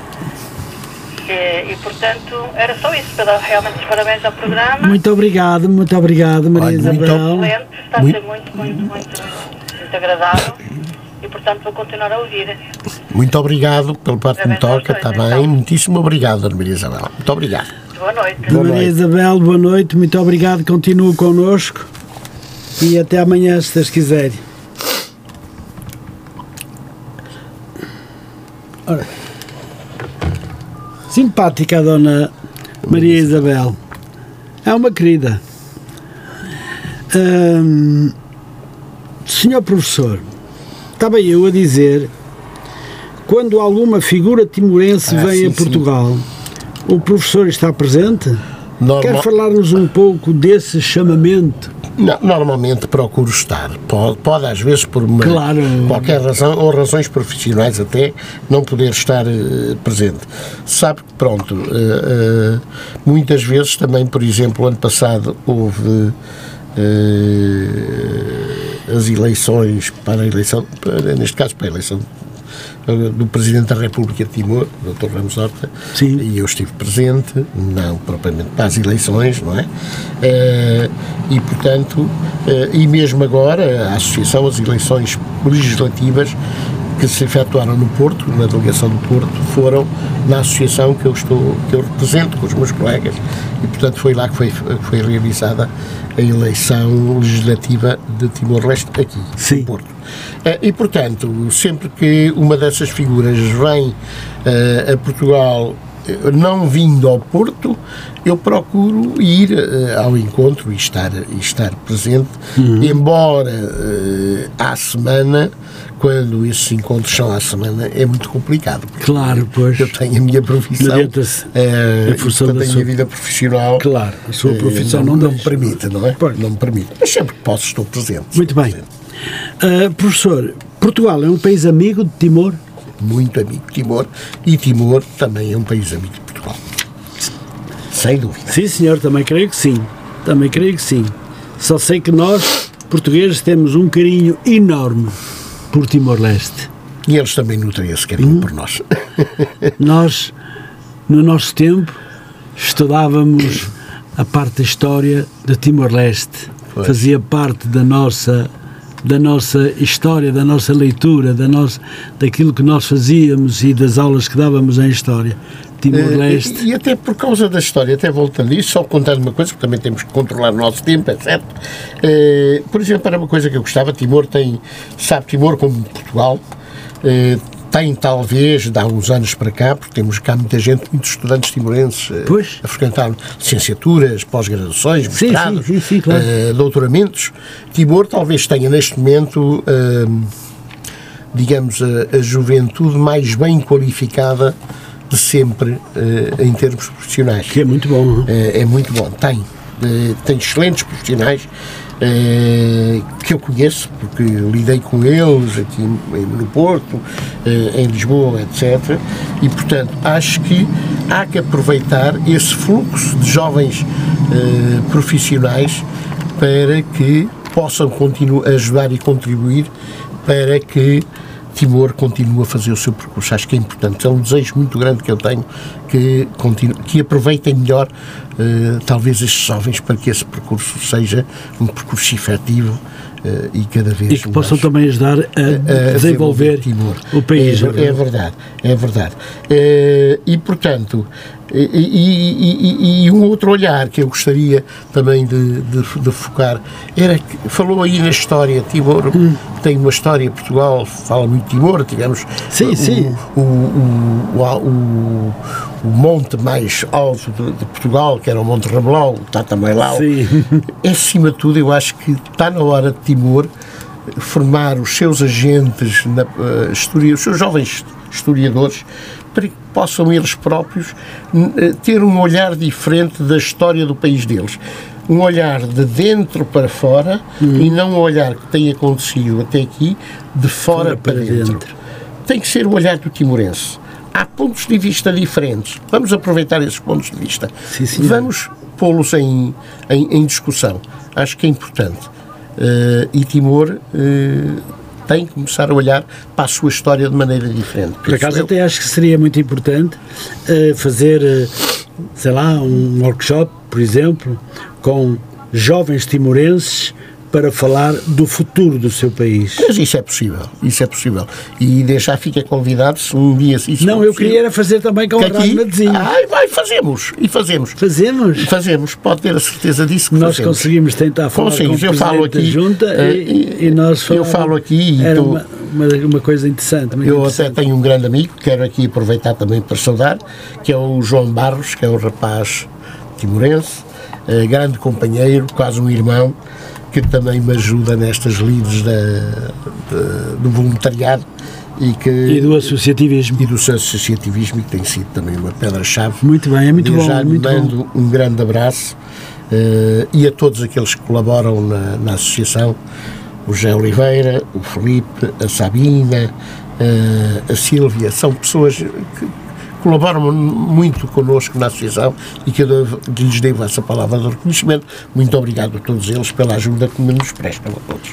E, e, portanto, era só isso, para dar realmente os parabéns ao programa. Muito obrigado, muito obrigado, Maria Olha, muito Isabel. Excelente, está a ser muito, muito, muito, muito agradável e, portanto, vou continuar a ouvir. Muito obrigado pelo parte que me toca, está bem? Muitíssimo obrigado, Dona Maria Isabel. Muito obrigado. Boa noite. Boa Maria noite. Isabel, boa noite, muito obrigado, continua connosco e até amanhã, se Deus quiser. Ora, simpática a Dona Maria Isabel, é uma querida. Hum, senhor professor, estava eu a dizer, quando alguma figura timorense Ah, vem sim, a sim. Portugal, o professor está presente? Normal- Quer falar-nos um pouco desse chamamento? Não, normalmente procuro estar. Pode, pode às vezes por uma, Claro. qualquer razão, ou razões profissionais até, não poder estar eh, presente. Sabe que, pronto, eh, eh, muitas vezes também, por exemplo, ano passado houve as eleições para a eleição, para- neste caso para a eleição do Presidente da República de Timor, Dr. Ramos Horta, Sim. e eu estive presente, não propriamente para as eleições, não é? Eh, e, portanto, eh, e mesmo agora, a Associação, as eleições legislativas que se efetuaram no Porto, na delegação do Porto, foram na associação que eu estou, que eu represento com os meus colegas, e, portanto, foi lá que foi, que foi realizada a eleição legislativa de Timor-Leste, aqui, Sim. no Porto. Eh, E, portanto, sempre que uma dessas figuras vem eh, a Portugal não vindo ao Porto, eu procuro ir eh, ao encontro e estar, e estar presente, embora eh, à semana, quando esses encontros são à semana, é muito complicado. Claro, pois. Eu tenho a minha profissão, Adianta-se eh, em função da portanto, a sua- minha vida profissional Claro, a sua eh, profissão não, não me deixa. permite, não é? Pois. Não me permite. Mas sempre que posso estou presente. Muito bem. presente. Ah, professor, Portugal é um país amigo de Timor? Muito amigo de Timor e Timor também é um país amigo de Portugal. Sem dúvida. Sim, senhor, também creio que sim. Também creio que sim. Só sei que nós, portugueses, temos um carinho enorme por Timor-Leste. E eles também nutrem esse Hum. carinho por nós. Nós, no nosso tempo, estudávamos a parte da história de Timor-Leste. Fazia parte da nossa da nossa história, da nossa leitura, da nossa, daquilo que nós fazíamos e das aulas que dávamos em história. Timor-Leste. Eh, E, e até por causa da história, até voltando a isso, só contando uma coisa, porque também temos que controlar o nosso tempo, é certo? Eh, por exemplo, era uma coisa que eu gostava, Timor tem, sabe, Timor como Portugal, eh, tem talvez, de há uns anos para cá, porque temos cá muita gente, muitos estudantes timorenses eh, Pois. a frequentar licenciaturas, pós-graduações, mestrados, sim, sim, sim, claro. eh, doutoramentos. Timor talvez tenha neste momento, eh, digamos, a, a juventude mais bem qualificada de sempre eh, em termos profissionais. Que é muito bom. não é? É, muito bom, tem. Tem excelentes profissionais eh, que eu conheço, porque lidei com eles aqui no Porto, eh, em Lisboa, etc. E, portanto, acho que há que aproveitar esse fluxo de jovens eh, profissionais para que possam ajudar e contribuir para que Timor continue a fazer o seu percurso. Acho que é importante. É um desejo muito grande que eu tenho que, continue, que aproveitem melhor, eh, talvez, estes jovens para que esse percurso seja um percurso efetivo eh, e cada vez E que possam mais também ajudar a, a desenvolver Timor. o país. É, é verdade, é verdade. Eh, e, portanto, e, e- e- um outro olhar que eu gostaria também de, de- de focar era que falou aí na história, Timor Hum. tem uma história, Portugal fala muito de Timor, tivemos Sim, o, sim. O, o, o, o- monte mais alto de, de Portugal, que era o Monte Ramelau, está também lá. Sim. Acima de tudo, eu acho que está na hora de Timor formar os seus agentes, na, eh, historia, os seus jovens historiadores, para que possam eles próprios eh, ter um olhar diferente da história do país deles. Um olhar de dentro para fora e não um olhar que tem acontecido até aqui de fora, Fora para, para dentro. dentro. Tem que ser o olhar do timorense. Há pontos de vista diferentes. Vamos aproveitar esses pontos de vista. Sim, senhor. Vamos pô-los em, em, em discussão. Acho que é importante. Eh, e Timor eh, tem que começar a olhar para a sua história de maneira diferente. Por acaso, eu. até acho que seria muito importante uh, fazer, uh, sei lá, um workshop, por exemplo, com jovens timorenses para falar do futuro do seu país. Mas isso é possível, isso é possível. E deixar fica convidado se um dia se isso Não, eu queria era fazer também com o Rádio Matosinhos. Ai, vai, fazemos, e fazemos. Fazemos? Fazemos, pode ter a certeza disso que Nós fazemos. conseguimos tentar falar conseguimos. com o eu falo aqui, Junta uh, e, e, nós Eu falo aqui e era tô, uma, uma, coisa interessante. Eu interessante. até tenho um grande amigo, quero aqui aproveitar também para saudar, que é o João Barros, que é um rapaz timorense, uh, grande companheiro, quase um irmão, que também me ajuda nestas lides da, de, do voluntariado e, que, e do associativismo. E do associativismo, que tem sido também uma pedra-chave. Muito bem, é muito bom. Já muito mando bom. um grande abraço uh, e a todos aqueles que colaboram na, na associação, o José Oliveira, o Felipe, a Sabina, uh, a Sílvia, são pessoas que colaboram muito connosco na associação e que eu devo, lhes devo essa palavra de reconhecimento. Muito obrigado a todos eles pela ajuda que nos prestam a todos.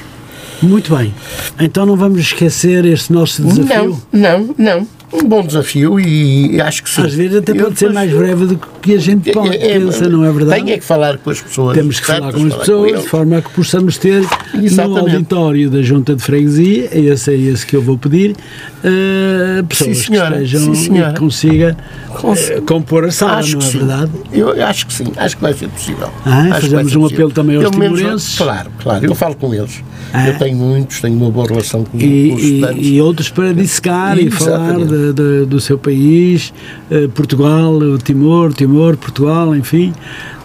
Muito bem. Então não vamos esquecer este nosso desafio? Não, não, não um bom desafio e acho que sim. Às vezes até pode ser mais breve do que a gente é, pode, é, é, pensa, não é verdade? Tem é que falar com as pessoas. Temos que falar com as pessoas, com de forma a que possamos ter Exatamente. no auditório da Junta de Freguesia, esse é esse que eu vou pedir, uh, pessoas sim, senhora, que estejam sim, e que consiga uh, compor a sala, acho não é verdade? Eu acho que sim, acho que vai ser possível. Ah, fazemos um apelo também aos timorenses. Claro, claro, eu falo com eles. Ah. Eu tenho muitos, tenho uma boa relação com, e, com os estudantes. E, e outros para dissecar e, e falar de, de, do seu país, eh, Portugal, Timor, Timor, Portugal, enfim,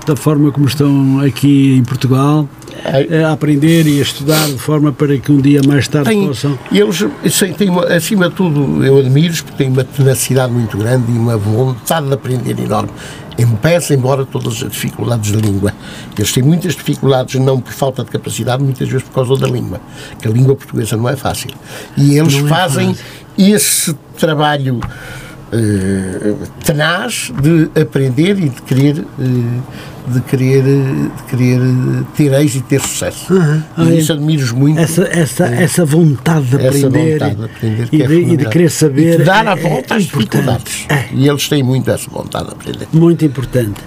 da forma como estão aqui em Portugal. Eh, a aprender e a estudar de forma para que um dia mais tarde tem, possam. Eles têm, uma, acima de tudo, eu admiro-os porque têm uma tenacidade muito grande e uma vontade de aprender enorme empece, embora todas as dificuldades da língua. Eles têm muitas dificuldades, não por falta de capacidade, muitas vezes por causa da língua, que a língua portuguesa não é fácil. E eles não é fazem é esse trabalho tenaz de aprender e de querer. Uh, de querer, de querer ter êxito e ter sucesso. Uhum. E isso admiro muito. Essa, essa, é. essa vontade de aprender, vontade de aprender e, é de, e, de, querer saber. E de dar a é, volta é, às dificuldades. É. E eles têm muito essa vontade de aprender. Muito importante.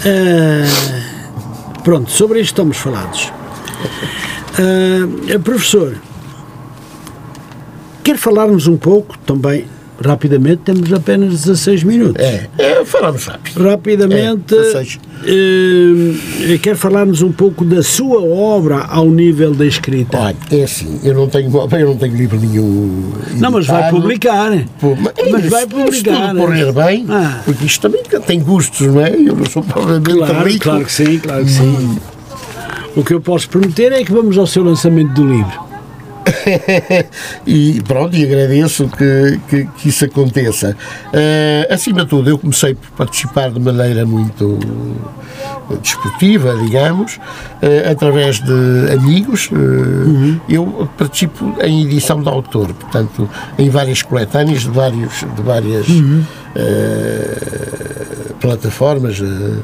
Uh, pronto, sobre isto estamos falados. Uh, professor, quer falarmos um pouco também rapidamente, temos apenas 16 minutos. É, é falamos rápido. Rapidamente, é, eh, quer falarmos um pouco da sua obra ao nível da escrita? Olha, é assim, eu não tenho, eu não tenho livro nenhum. Não, mas vai publicar. Pô, mas, mas isso, vai publicar. Se correr bem, ah. porque isto também tem gustos, não é? Eu não sou provavelmente claro, rico. Claro que sim, claro que sim. Hum. O que eu posso prometer é que vamos ao seu lançamento do livro. e pronto, e agradeço que, que, que isso aconteça. Uh, acima de tudo, eu comecei por participar de maneira muito desportiva, digamos, uh, através de amigos. Uh, uhum. Eu participo em edição de autor, portanto, em várias coletâneas de, vários, de várias. Uhum uh, plataformas, uh, uh,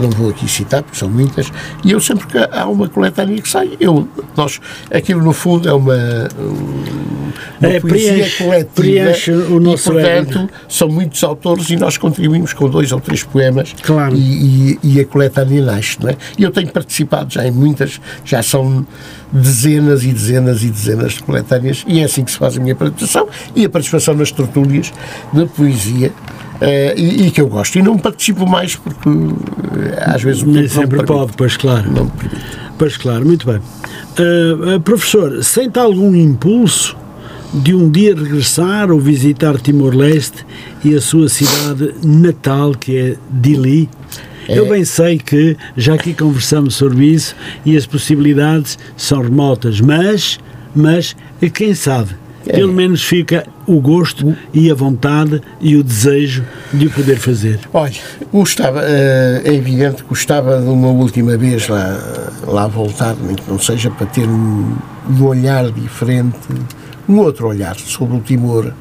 não vou aqui citar porque são muitas, e eu sempre que há uma coletânea que sai, eu, nós, aquilo no fundo é uma, uma é, poesia preenche, coletiva preenche o nosso e portanto são muitos autores e nós contribuímos com dois ou três poemas claro. e, e, e a coletânea nasce, não é? E eu tenho participado já em muitas, já são dezenas e dezenas e dezenas de coletâneas e é assim que se faz a minha participação e a participação nas tertúlias da poesia Uh, e, e, que eu gosto. E não participo mais porque uh, às vezes o tempo sempre pode, pois claro. Não. Pois claro, muito bem. Uh, professor, sente algum impulso de um dia regressar ou visitar Timor-Leste e a sua cidade natal, que é Dili? É. Eu bem sei que já aqui conversamos sobre isso e as possibilidades são remotas, mas, mas quem sabe, é. pelo menos fica o gosto e a vontade e o desejo de o poder fazer. Olha, gostava, eh, é evidente que gostava de uma última vez lá, lá voltar, nem que não seja para ter um, um olhar diferente, um outro olhar sobre o Timor,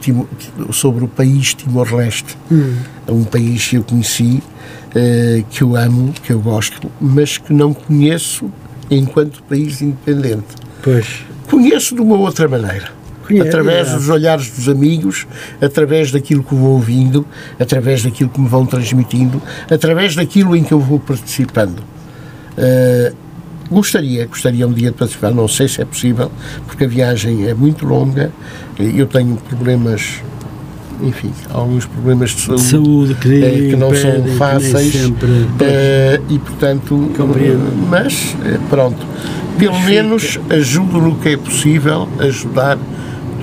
Timor sobre o país Timor-Leste. Hum. É um país que eu conheci uh, que eu amo, que eu gosto, mas que não conheço enquanto país independente. Pois. Conheço de uma outra maneira. Através dos olhares dos amigos, através daquilo que vou ouvindo, através daquilo que me vão transmitindo, através daquilo em que eu vou participando. Uh, gostaria, gostaria um dia de participar, não sei se é possível, porque a viagem é muito longa, eu tenho problemas enfim, alguns problemas de saúde, de saúde que, é, que, não são fáceis sempre, é, e portanto compreendo. mas pronto pelo menos ajudo no que é possível ajudar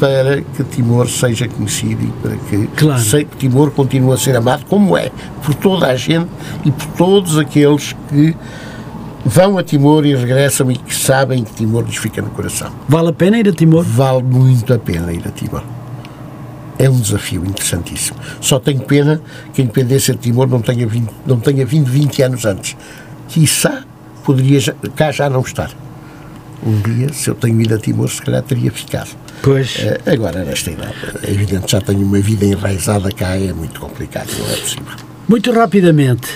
para que Timor seja conhecido e para que, claro. que Timor continue a ser amado como é, por toda a gente e por todos aqueles que vão a Timor e regressam e que sabem que Timor lhes fica no coração. Vale a pena ir a Timor? Vale muito a pena ir a Timor. É um desafio interessantíssimo. Só tenho pena que a independência de Timor não tenha vindo, não tenha vindo 20 anos antes. Quiçá poderia cá já não estar um dia, se eu tenho ido a Timor, se calhar teria ficado. Pois. Uh, agora, nesta idade, é evidente, já tenho uma vida enraizada cá, é muito complicado, não é possível. Muito rapidamente,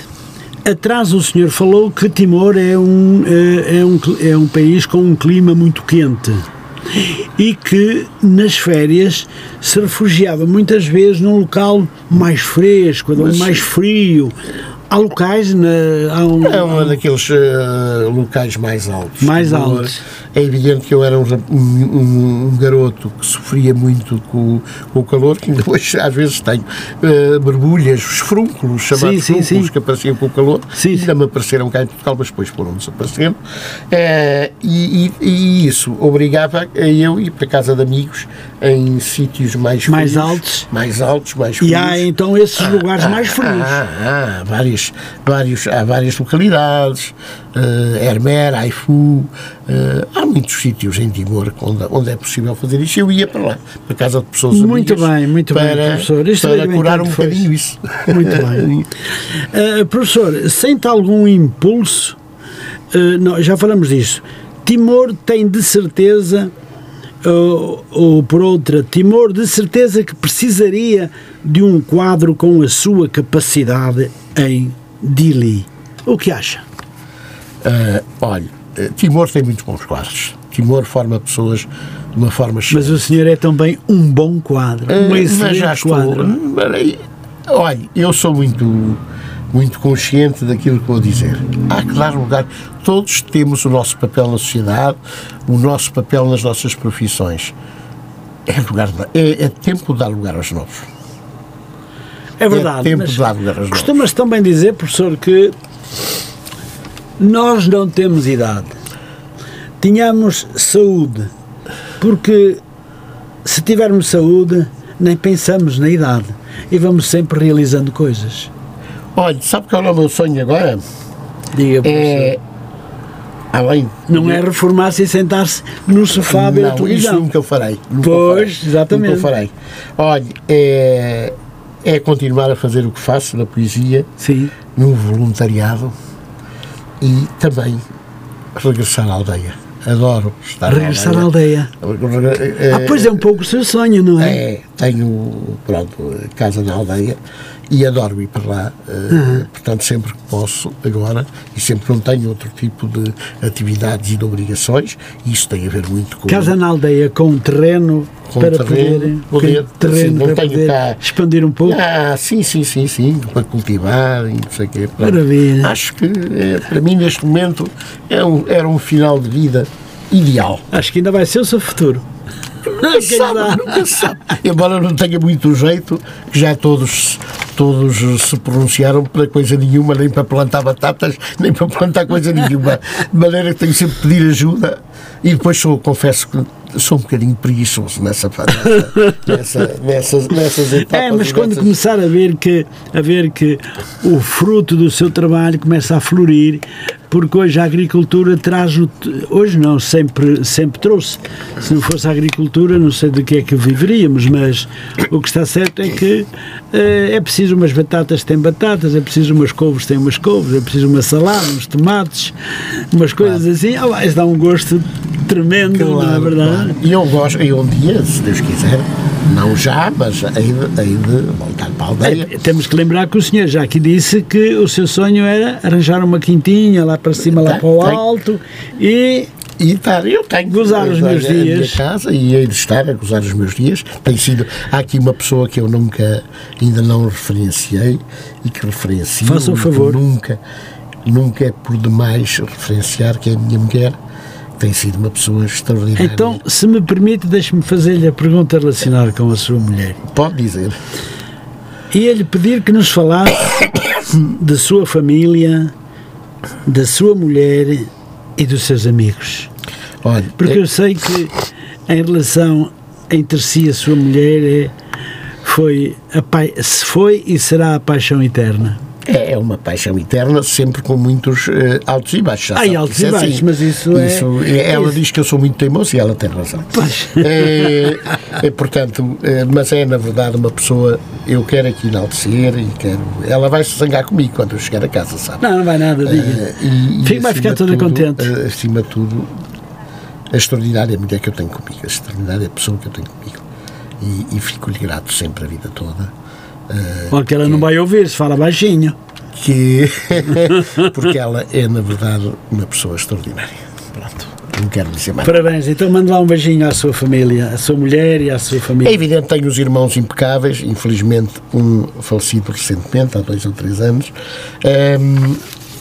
atrás o senhor falou que Timor é um, é, é um, é um país com um clima muito quente e que nas férias se refugiava muitas vezes num local mais fresco, mais frio, Há locais na. Há um, é um daqueles uh, locais mais altos. Mais altos. É evidente que eu era um, um, um garoto que sofria muito com, com, o calor, que hoje às vezes tenho uh, borbulhas, os frúnculos, chamados sim, frúnculos, sim. que apareciam com o calor, sim, ainda me apareceram cá em Portugal, mas depois foram desaparecendo. Uh, e, e, e, isso obrigava a eu ir para casa de amigos em sítios mais Mais altos. Mais altos, mais frios. E há então esses lugares ah, mais frios. Ah, ah, vários, vários, há várias localidades, uh, Hermer, Haifu, uh, há muitos sítios em Timor onde, onde é possível fazer isso. Eu ia para lá, para casa de pessoas Muito bem, muito para, bem, professor. Isto para curar um bocadinho isso. Muito bem. Uh, professor, sente algum impulso? Uh, não, já falamos disso. Timor tem de certeza ou, ou, por outra, Timor de certeza que precisaria de um quadro com a sua capacidade em Dili. O que acha? Uh, olha, eh, Timor tem muitos bons quadros. Timor forma pessoas de uma forma Mas o senhor é também um bom quadro, um uh, excelente mas já estou, quadro. Olha, eu sou muito muito consciente daquilo que vou dizer. Há que dar lugar. Todos temos o nosso papel na sociedade, o nosso papel nas nossas profissões. É, lugar é, é tempo de dar lugar aos novos. É verdade. É tempo de dar lugar aos novos. Costuma-se também dizer, professor, que nós não temos idade. Tínhamos saúde. Porque se tivermos saúde, nem pensamos na idade. E vamos sempre realizando coisas. Olha, sabe qual é o meu sonho agora? Diga, professor. É, além não de... é reformar-se e sentar-se no sofá a ver Não, isso nunca eu farei. Nunca pois, farei, exatamente. Nunca farei. Olha, é, é continuar a fazer o que faço na poesia, Sim. no voluntariado e também regressar à aldeia. Adoro estar Regressar à aldeia. À aldeia. Ah, pois é um pouco o seu sonho, não é? É, tenho, pronto, casa na aldeia e adoro ir para lá, uh, uhum. portanto, sempre que posso, agora, e sempre que não tenho outro tipo de atividades e de obrigações, isso tem a ver muito com. Casa na aldeia com terreno com para terreno, poder, poder terreno assim, para poder cá, expandir um pouco. Ah, sim, sim, sim, sim, para cultivar e não sei o quê. Maravilha. Acho que, é, para mim, neste momento, é um, era um final de vida ideal. Acho que ainda vai ser o seu futuro. Nunca sabe, nunca sabe. Embora não tenha muito jeito, que já todos, todos se pronunciaram para coisa nenhuma, nem para plantar batatas, nem para plantar coisa nenhuma. De maneira que tenho sempre que pedir ajuda e depois sou, confesso que sou um bocadinho preguiçoso nessa, nessa, nessas, nessas etapas. É, mas quando começar a ver, que, a ver que o fruto do seu trabalho começa a florir, porque hoje a agricultura traz hoje não, sempre, sempre trouxe. Se não fosse a agricultura, não sei de que é que viveríamos, mas o que está certo é que eh, é preciso umas batatas têm batatas, é preciso umas couves têm umas couves, é preciso uma salada, uns tomates, umas coisas claro. assim, oh, isso dá um gosto tremendo, claro, não é verdade? Claro. E eu gosto, e um dia, se Deus quiser, não já, mas hei de, hei de voltar para a aldeia. É, temos que lembrar que o senhor já aqui disse que o seu sonho era arranjar uma quintinha lá para cima, lá tem, para o alto e E estar, eu tenho Gozar os meus a dias. minha casa e hei de estar a gozar os meus dias. Tem sido, há aqui uma pessoa que eu nunca, ainda não referenciei e que referencio. Faça um favor. Nunca, nunca é por demais referenciar que é a minha mulher. Tem sido uma pessoa extraordinária. Então, se me permite, deixe-me fazer-lhe a pergunta relacionada com a sua mulher. Pode dizer. Ia-lhe pedir que nos falasse da sua família, da sua mulher e dos seus amigos. Olha, Porque eu sei que em relação entre si e a sua mulher é, foi, a foi e será a paixão eterna. É, é uma paixão eterna, sempre com muitos eh, altos e baixos. Que altos isso e é baixos, assim. mas isso é- Ela isso- diz que eu sou muito teimoso e ela tem razão. Pois. É, é, portanto, é, mas é na verdade uma pessoa, eu quero aqui enaltecer e quero. Ela vai se zangar comigo quando eu chegar a casa, sabe? Não, não vai nada, diga. Eh, e- e vai ficar toda tudo, contente. eh, acima de tudo, a extraordinária mulher que eu tenho comigo, a extraordinária pessoa que eu tenho comigo. E, e fico-lhe grato sempre a vida toda. Eh, Porque ela não vai ouvir, se fala baixinho. que porque ela é na verdade uma pessoa extraordinária. Pronto, não quero dizer mais. Parabéns, então mande lá um beijinho à sua família, à sua mulher e à sua É família. evidente, tenho os irmãos impecáveis, infelizmente um falecido recentemente, há dois ou três anos, Ehm,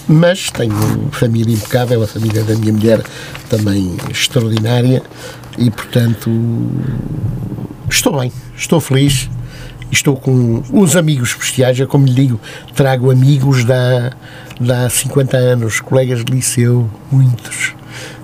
mas tenho família impecável, a família da minha mulher também extraordinária e, portanto, estou bem, estou feliz, estou com uns amigos bestiais, é como lhe digo, trago amigos da, da há 50 anos, colegas de liceu, muitos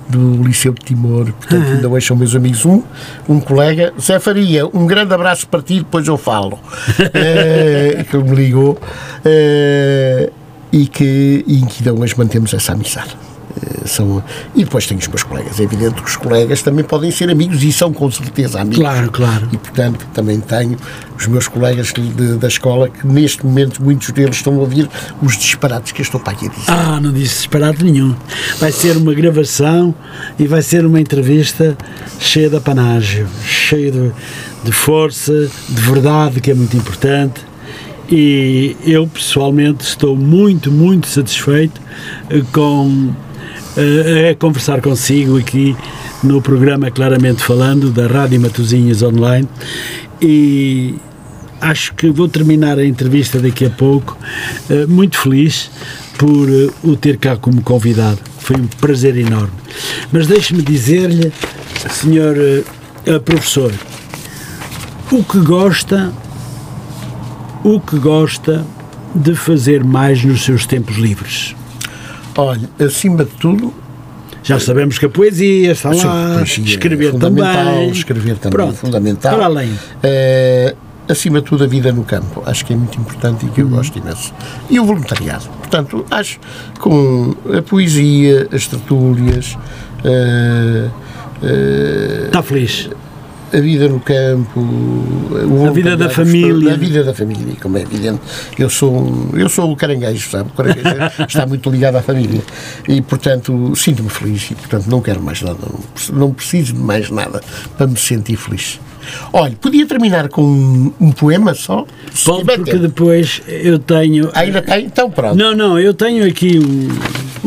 do Liceu de Timor, portanto ainda hoje são meus amigos. Um, um colega, Zé Faria, um grande abraço para ti, depois eu falo, Eh, que me ligou, eh, e que, e que ainda hoje mantemos essa amizade. Eh, São, e depois tenho os meus colegas. É evidente que os colegas também podem ser amigos e são com certeza amigos. Claro, claro. E portanto também tenho os meus colegas de- da escola que neste momento muitos deles estão a ouvir os disparates que eu estou para aqui a dizer. Ah, não disse disparate nenhum. Vai ser uma gravação e vai ser uma entrevista cheia de apanágio, cheia de, de força, de verdade, que é muito importante. E eu pessoalmente estou muito, muito satisfeito eh, com a conversar consigo aqui no programa Claramente Falando da Rádio Matosinhos Online e acho que vou terminar a entrevista daqui a pouco eh, muito feliz por eh, o ter cá como convidado. Foi um prazer enorme. Mas deixe-me dizer-lhe, senhor eh, professor, o que gosta, o que gosta de fazer mais nos seus tempos livres? Olha, acima de tudo, Já sabemos que a poesia está lá, poesia é escrever fundamental, também. Escrever também é Pronto, fundamental. Para além. Eh, acima de tudo, a vida no campo. Acho que é muito importante e que eu Uhum. gosto imenso. E o voluntariado. Portanto, acho com a poesia, as tertúlias, eh, eh, Está feliz. A vida no campo, A vida da família. A vida da família, como é evidente. Eu sou, eu sou o caranguejo, sabe? O caranguejo está muito ligado à família. E, portanto, sinto-me feliz e, portanto, não quero mais nada. Não preciso- de mais nada para me sentir feliz. Olha, podia terminar com um, um poema só? Pode, porque tempo. depois eu tenho. Ainda tem? Então, pronto. Não, não, eu tenho aqui um-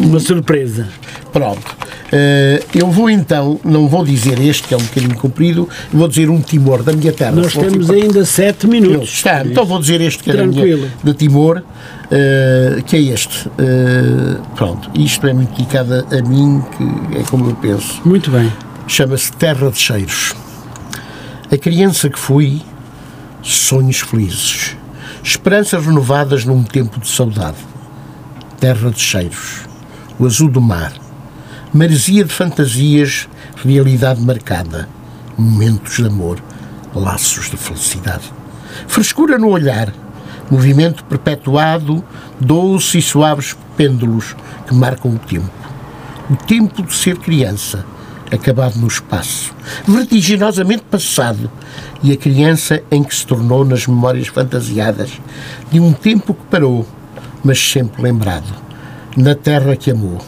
uma surpresa. Pronto. Eh, eu vou então, não vou dizer este, que é um bocadinho comprido, vou dizer um Timor da minha terra. Nós temos ainda sete minutos. está, então vou dizer este que é Tranquilo. de Timor, eh, que é este. Eh, pronto, isto é muito dedicado a mim, que é como eu penso. Muito bem. Chama-se Terra de Cheiros. A criança que fui, sonhos felizes, esperanças renovadas num tempo de saudade. Terra de cheiros, o azul do mar, maresia de fantasias, realidade marcada, momentos de amor, laços de felicidade. Frescura no olhar, movimento perpetuado, doce e suaves pêndulos que marcam o tempo. O tempo de ser criança, acabado no espaço, vertiginosamente passado, e a criança em que se tornou nas memórias fantasiadas de um tempo que parou, mas sempre lembrado, na terra que amou,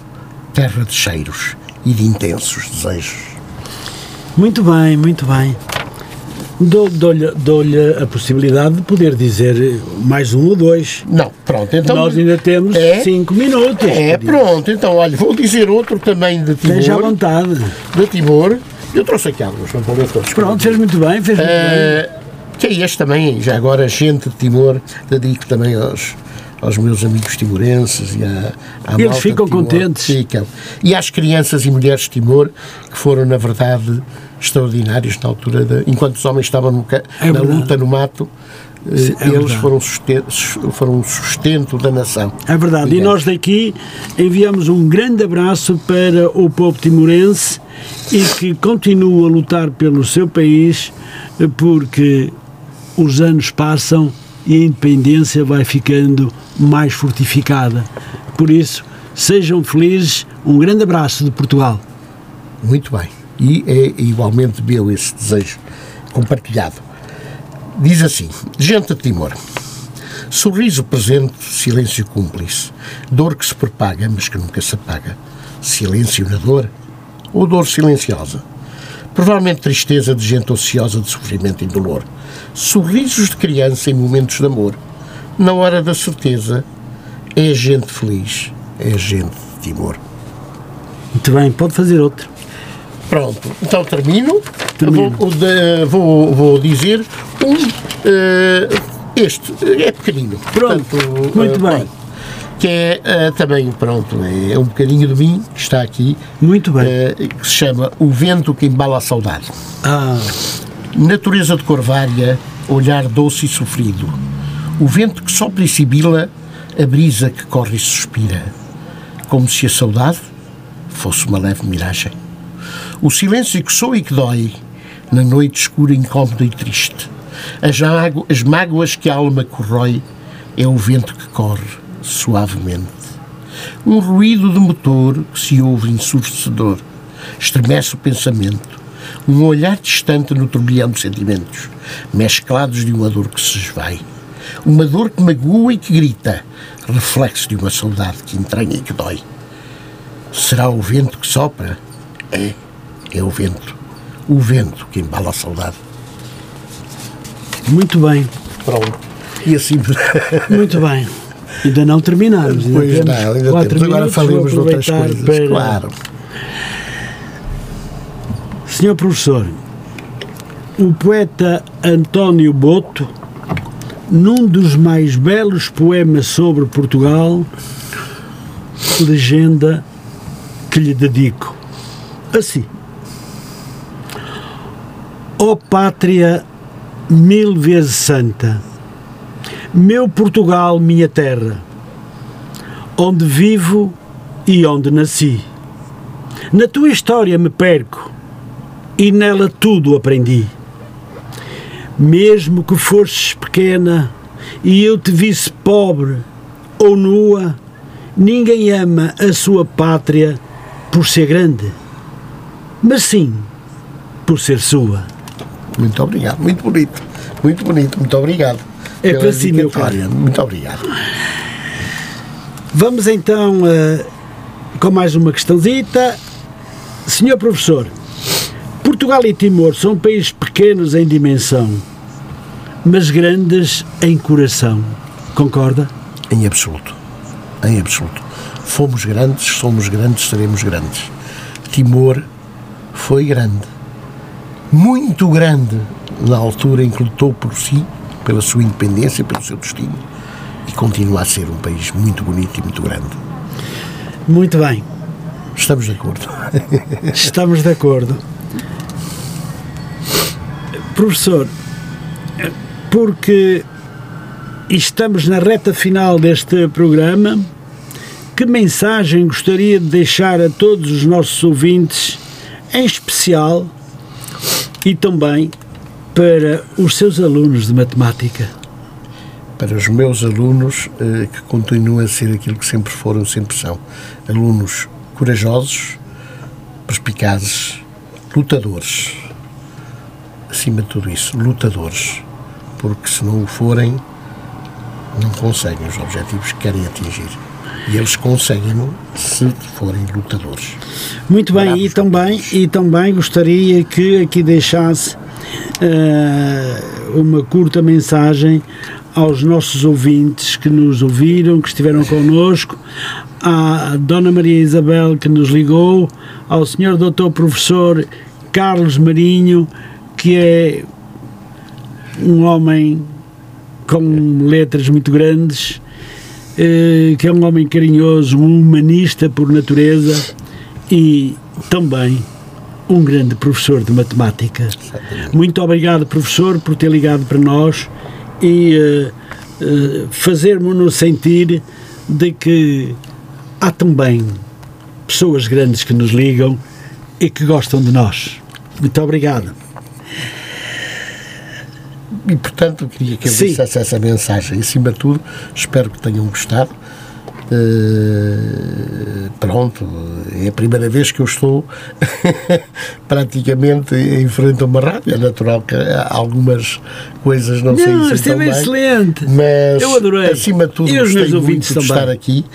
terra de cheiros e de intensos desejos. Muito bem, muito bem. Dou-lhe dou a possibilidade de poder dizer mais um ou dois. Não, pronto. Então, Nós ainda temos é, cinco minutos. É, pronto. Então, olha, vou dizer outro também de Timor. Esteja à vontade. De Timor. Eu trouxe aqui alguns, não vou ler todos. Pronto, fez muito bem, fez muito uh, bem. Que é este também, já agora, gente de Timor, dedico também aos, aos meus amigos timorenses e à, à Eles ficam contentes. Ficam. E às crianças e mulheres de Timor, que foram, na verdade, extraordinários na altura, de, enquanto os homens estavam no, é na luta no mato, eh, é eles foram sustento, foram sustento da nação. É verdade. E nós daqui enviamos um grande abraço para o povo timorense e que continua a lutar pelo seu país porque os anos passam e a independência vai ficando mais fortificada. Por isso, sejam felizes. Um grande abraço de Portugal. Muito bem. E é igualmente meu esse desejo compartilhado. Diz assim: Gente de Timor. Sorriso presente, silêncio cúmplice. Dor que se propaga, mas que nunca se apaga. Silêncio na dor ou dor silenciosa. Provavelmente tristeza de gente ociosa de sofrimento e dolor. Sorrisos de criança em momentos de amor. Na hora da certeza, é gente feliz, é gente de Timor. Muito bem, pode fazer outro. Pronto, então termino. termino. Vou, vou, vou, dizer um. Uh, este é pequenino. Pronto, Portanto, muito uh, bem que é uh, também, pronto, é um bocadinho de mim que está aqui. Muito bem. Uh, que se chama O Vento que Embala a Saudade. Ah. Natureza de Corvária, olhar doce e sofrido. O vento que sopra e sibila, a brisa que corre e suspira. Como se a saudade fosse uma leve miragem. O silêncio que soa e que dói, na noite escura, incómoda e triste. As, as mágoas que a alma corrói, é o vento que corre suavemente. Um ruído de motor que se ouve ensurdecedor, estremece o pensamento. Um olhar distante no turbilhão de sentimentos, mesclados de uma dor que se esvai. Uma dor que magoa e que grita, reflexo de uma saudade que entranha e que dói. Será o vento que sopra? É, é o vento. O vento que embala a saudade. Muito bem. Pronto. E assim. Muito bem. Ainda não terminamos. Ainda pois não, ainda temos. Agora falamos de outras coisas. Para... Claro. Senhor professor, o poeta António Boto, num dos mais belos poemas sobre Portugal, legenda que lhe dedico. Assim. Ó oh, pátria mil vezes santa, meu Portugal, minha terra, onde vivo e onde nasci. Na tua história me perco e nela tudo aprendi. Mesmo que fosses pequena e eu te visse pobre ou nua, ninguém ama a sua pátria por ser grande, mas sim por ser sua. Muito obrigado, muito bonito, muito bonito, muito obrigado. É para si, meu caro. Muito obrigado. Vamos então uh, com mais uma questãozita. Senhor professor, Portugal e Timor são países pequenos em dimensão, mas grandes em coração. Concorda? Em absoluto. Em absoluto. Fomos grandes, somos grandes, seremos grandes. Timor foi grande. Muito grande na altura em que lutou por si pela sua independência, pelo seu destino e continua a ser um país muito bonito e muito grande. Muito bem. Estamos de acordo. Estamos de acordo. Professor, porque estamos na reta final deste programa, que mensagem gostaria de deixar a todos os nossos ouvintes, em especial e também para os seus alunos de matemática? Para os meus alunos, eh, que continuam a ser aquilo que sempre foram, sempre são. Alunos corajosos, perspicazes, lutadores. Acima de tudo isso, lutadores. Porque se não o forem, não conseguem os objetivos que querem atingir. E eles conseguem se forem lutadores. Muito bem, e também, e também gostaria que aqui deixasse uh, uma curta mensagem aos nossos ouvintes que nos ouviram, que estiveram connosco, à Dona Maria Isabel que nos ligou, ao Senhor Doutor Professor Carlos Marinho, que é um homem com letras muito grandes, uh, que é um homem carinhoso, um humanista por natureza e também um grande professor de matemática. Muito obrigado, professor, por ter ligado para nós e uh, uh, fazer-nos sentir de que há também pessoas grandes que nos ligam e que gostam de nós. Muito obrigado. E portanto queria que eu dissesse essa mensagem. Acima de tudo, espero que tenham gostado. Uh, pronto, é a primeira vez que eu estou praticamente em frente a uma rádio. É natural que algumas coisas não, não sei se excelente. Mas, eu adorei. acima de tudo, e gostei muito de estar aqui.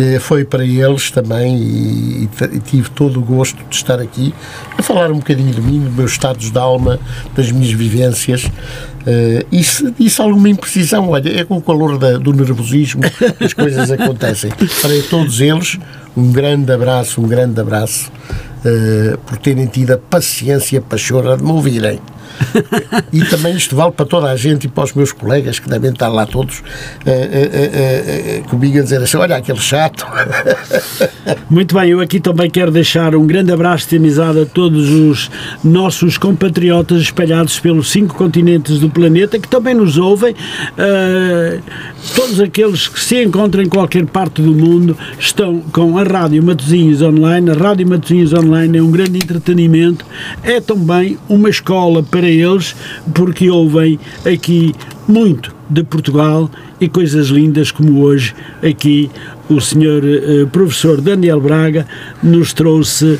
Uh, foi para eles também e, e, tive todo o gosto de estar aqui a falar um bocadinho de mim, dos meus estados de alma, das minhas vivências. Uh, e se disse alguma imprecisão, olha, é com o calor da, do nervosismo que as coisas acontecem. Para todos eles, um grande abraço, um grande abraço uh, por terem tido a paciência pachorra de me ouvirem e também isto vale para toda a gente e para os meus colegas que devem estar lá todos uh, uh, uh, comigo a dizer assim: olha, aquele chato. Muito bem, eu aqui também quero deixar um grande abraço de amizade a todos os nossos compatriotas espalhados pelos cinco continentes do planeta que também nos ouvem. Todos aqueles que se encontram em qualquer parte do mundo estão com a Rádio Matosinhos Online. A Rádio Matosinhos Online é um grande entretenimento, é também uma escola para eles, porque ouvem aqui muito de Portugal e coisas lindas como hoje aqui o senhor eh, professor Daniel Braga nos trouxe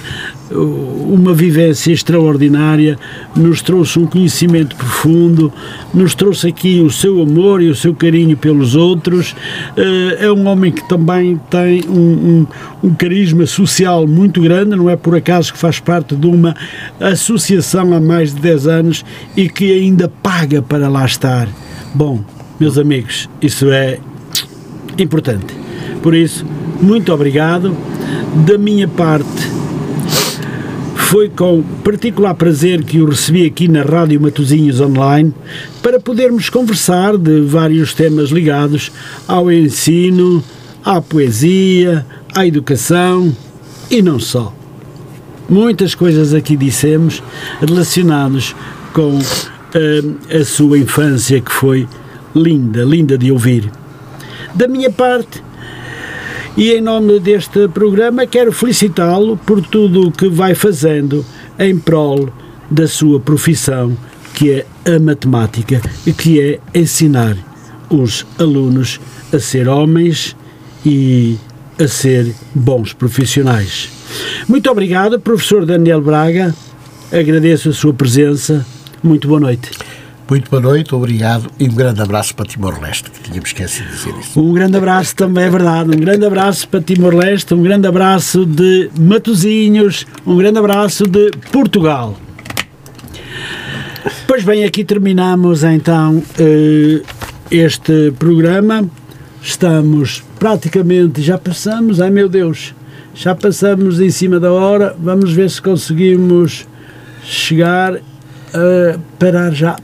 uma vivência extraordinária, nos trouxe um conhecimento profundo, nos trouxe aqui o seu amor e o seu carinho pelos outros. Eh, é um homem que também tem um, um, um carisma social muito grande, não é por acaso que faz parte de uma associação há mais de 10 anos e que ainda paga para lá estar. Bom, meus amigos, isso é importante. Por isso, muito obrigado. Da minha parte, foi com particular prazer que o recebi aqui na Rádio Matozinhos Online para podermos conversar de vários temas ligados ao ensino, à poesia, à educação e não só. Muitas coisas aqui dissemos relacionadas com uh, a sua infância que foi linda, linda de ouvir. Da minha parte, e em nome deste programa quero felicitá-lo por tudo o que vai fazendo em prol da sua profissão, que é a matemática e que é ensinar os alunos a ser homens e a ser bons profissionais. Muito obrigado, professor Daniel Braga. Agradeço a sua presença. Muito boa noite. Muito boa noite, obrigado e um grande abraço para Timor-Leste, que tínhamos esquecido de dizer isso. Um grande abraço também, é verdade. Um grande abraço para Timor-Leste, um grande abraço de Matozinhos, um grande abraço de Portugal. Pois bem, aqui terminamos então eh, este programa. Estamos praticamente, já passamos, ai meu Deus, já passamos em cima da hora. Vamos ver se conseguimos chegar a parar já.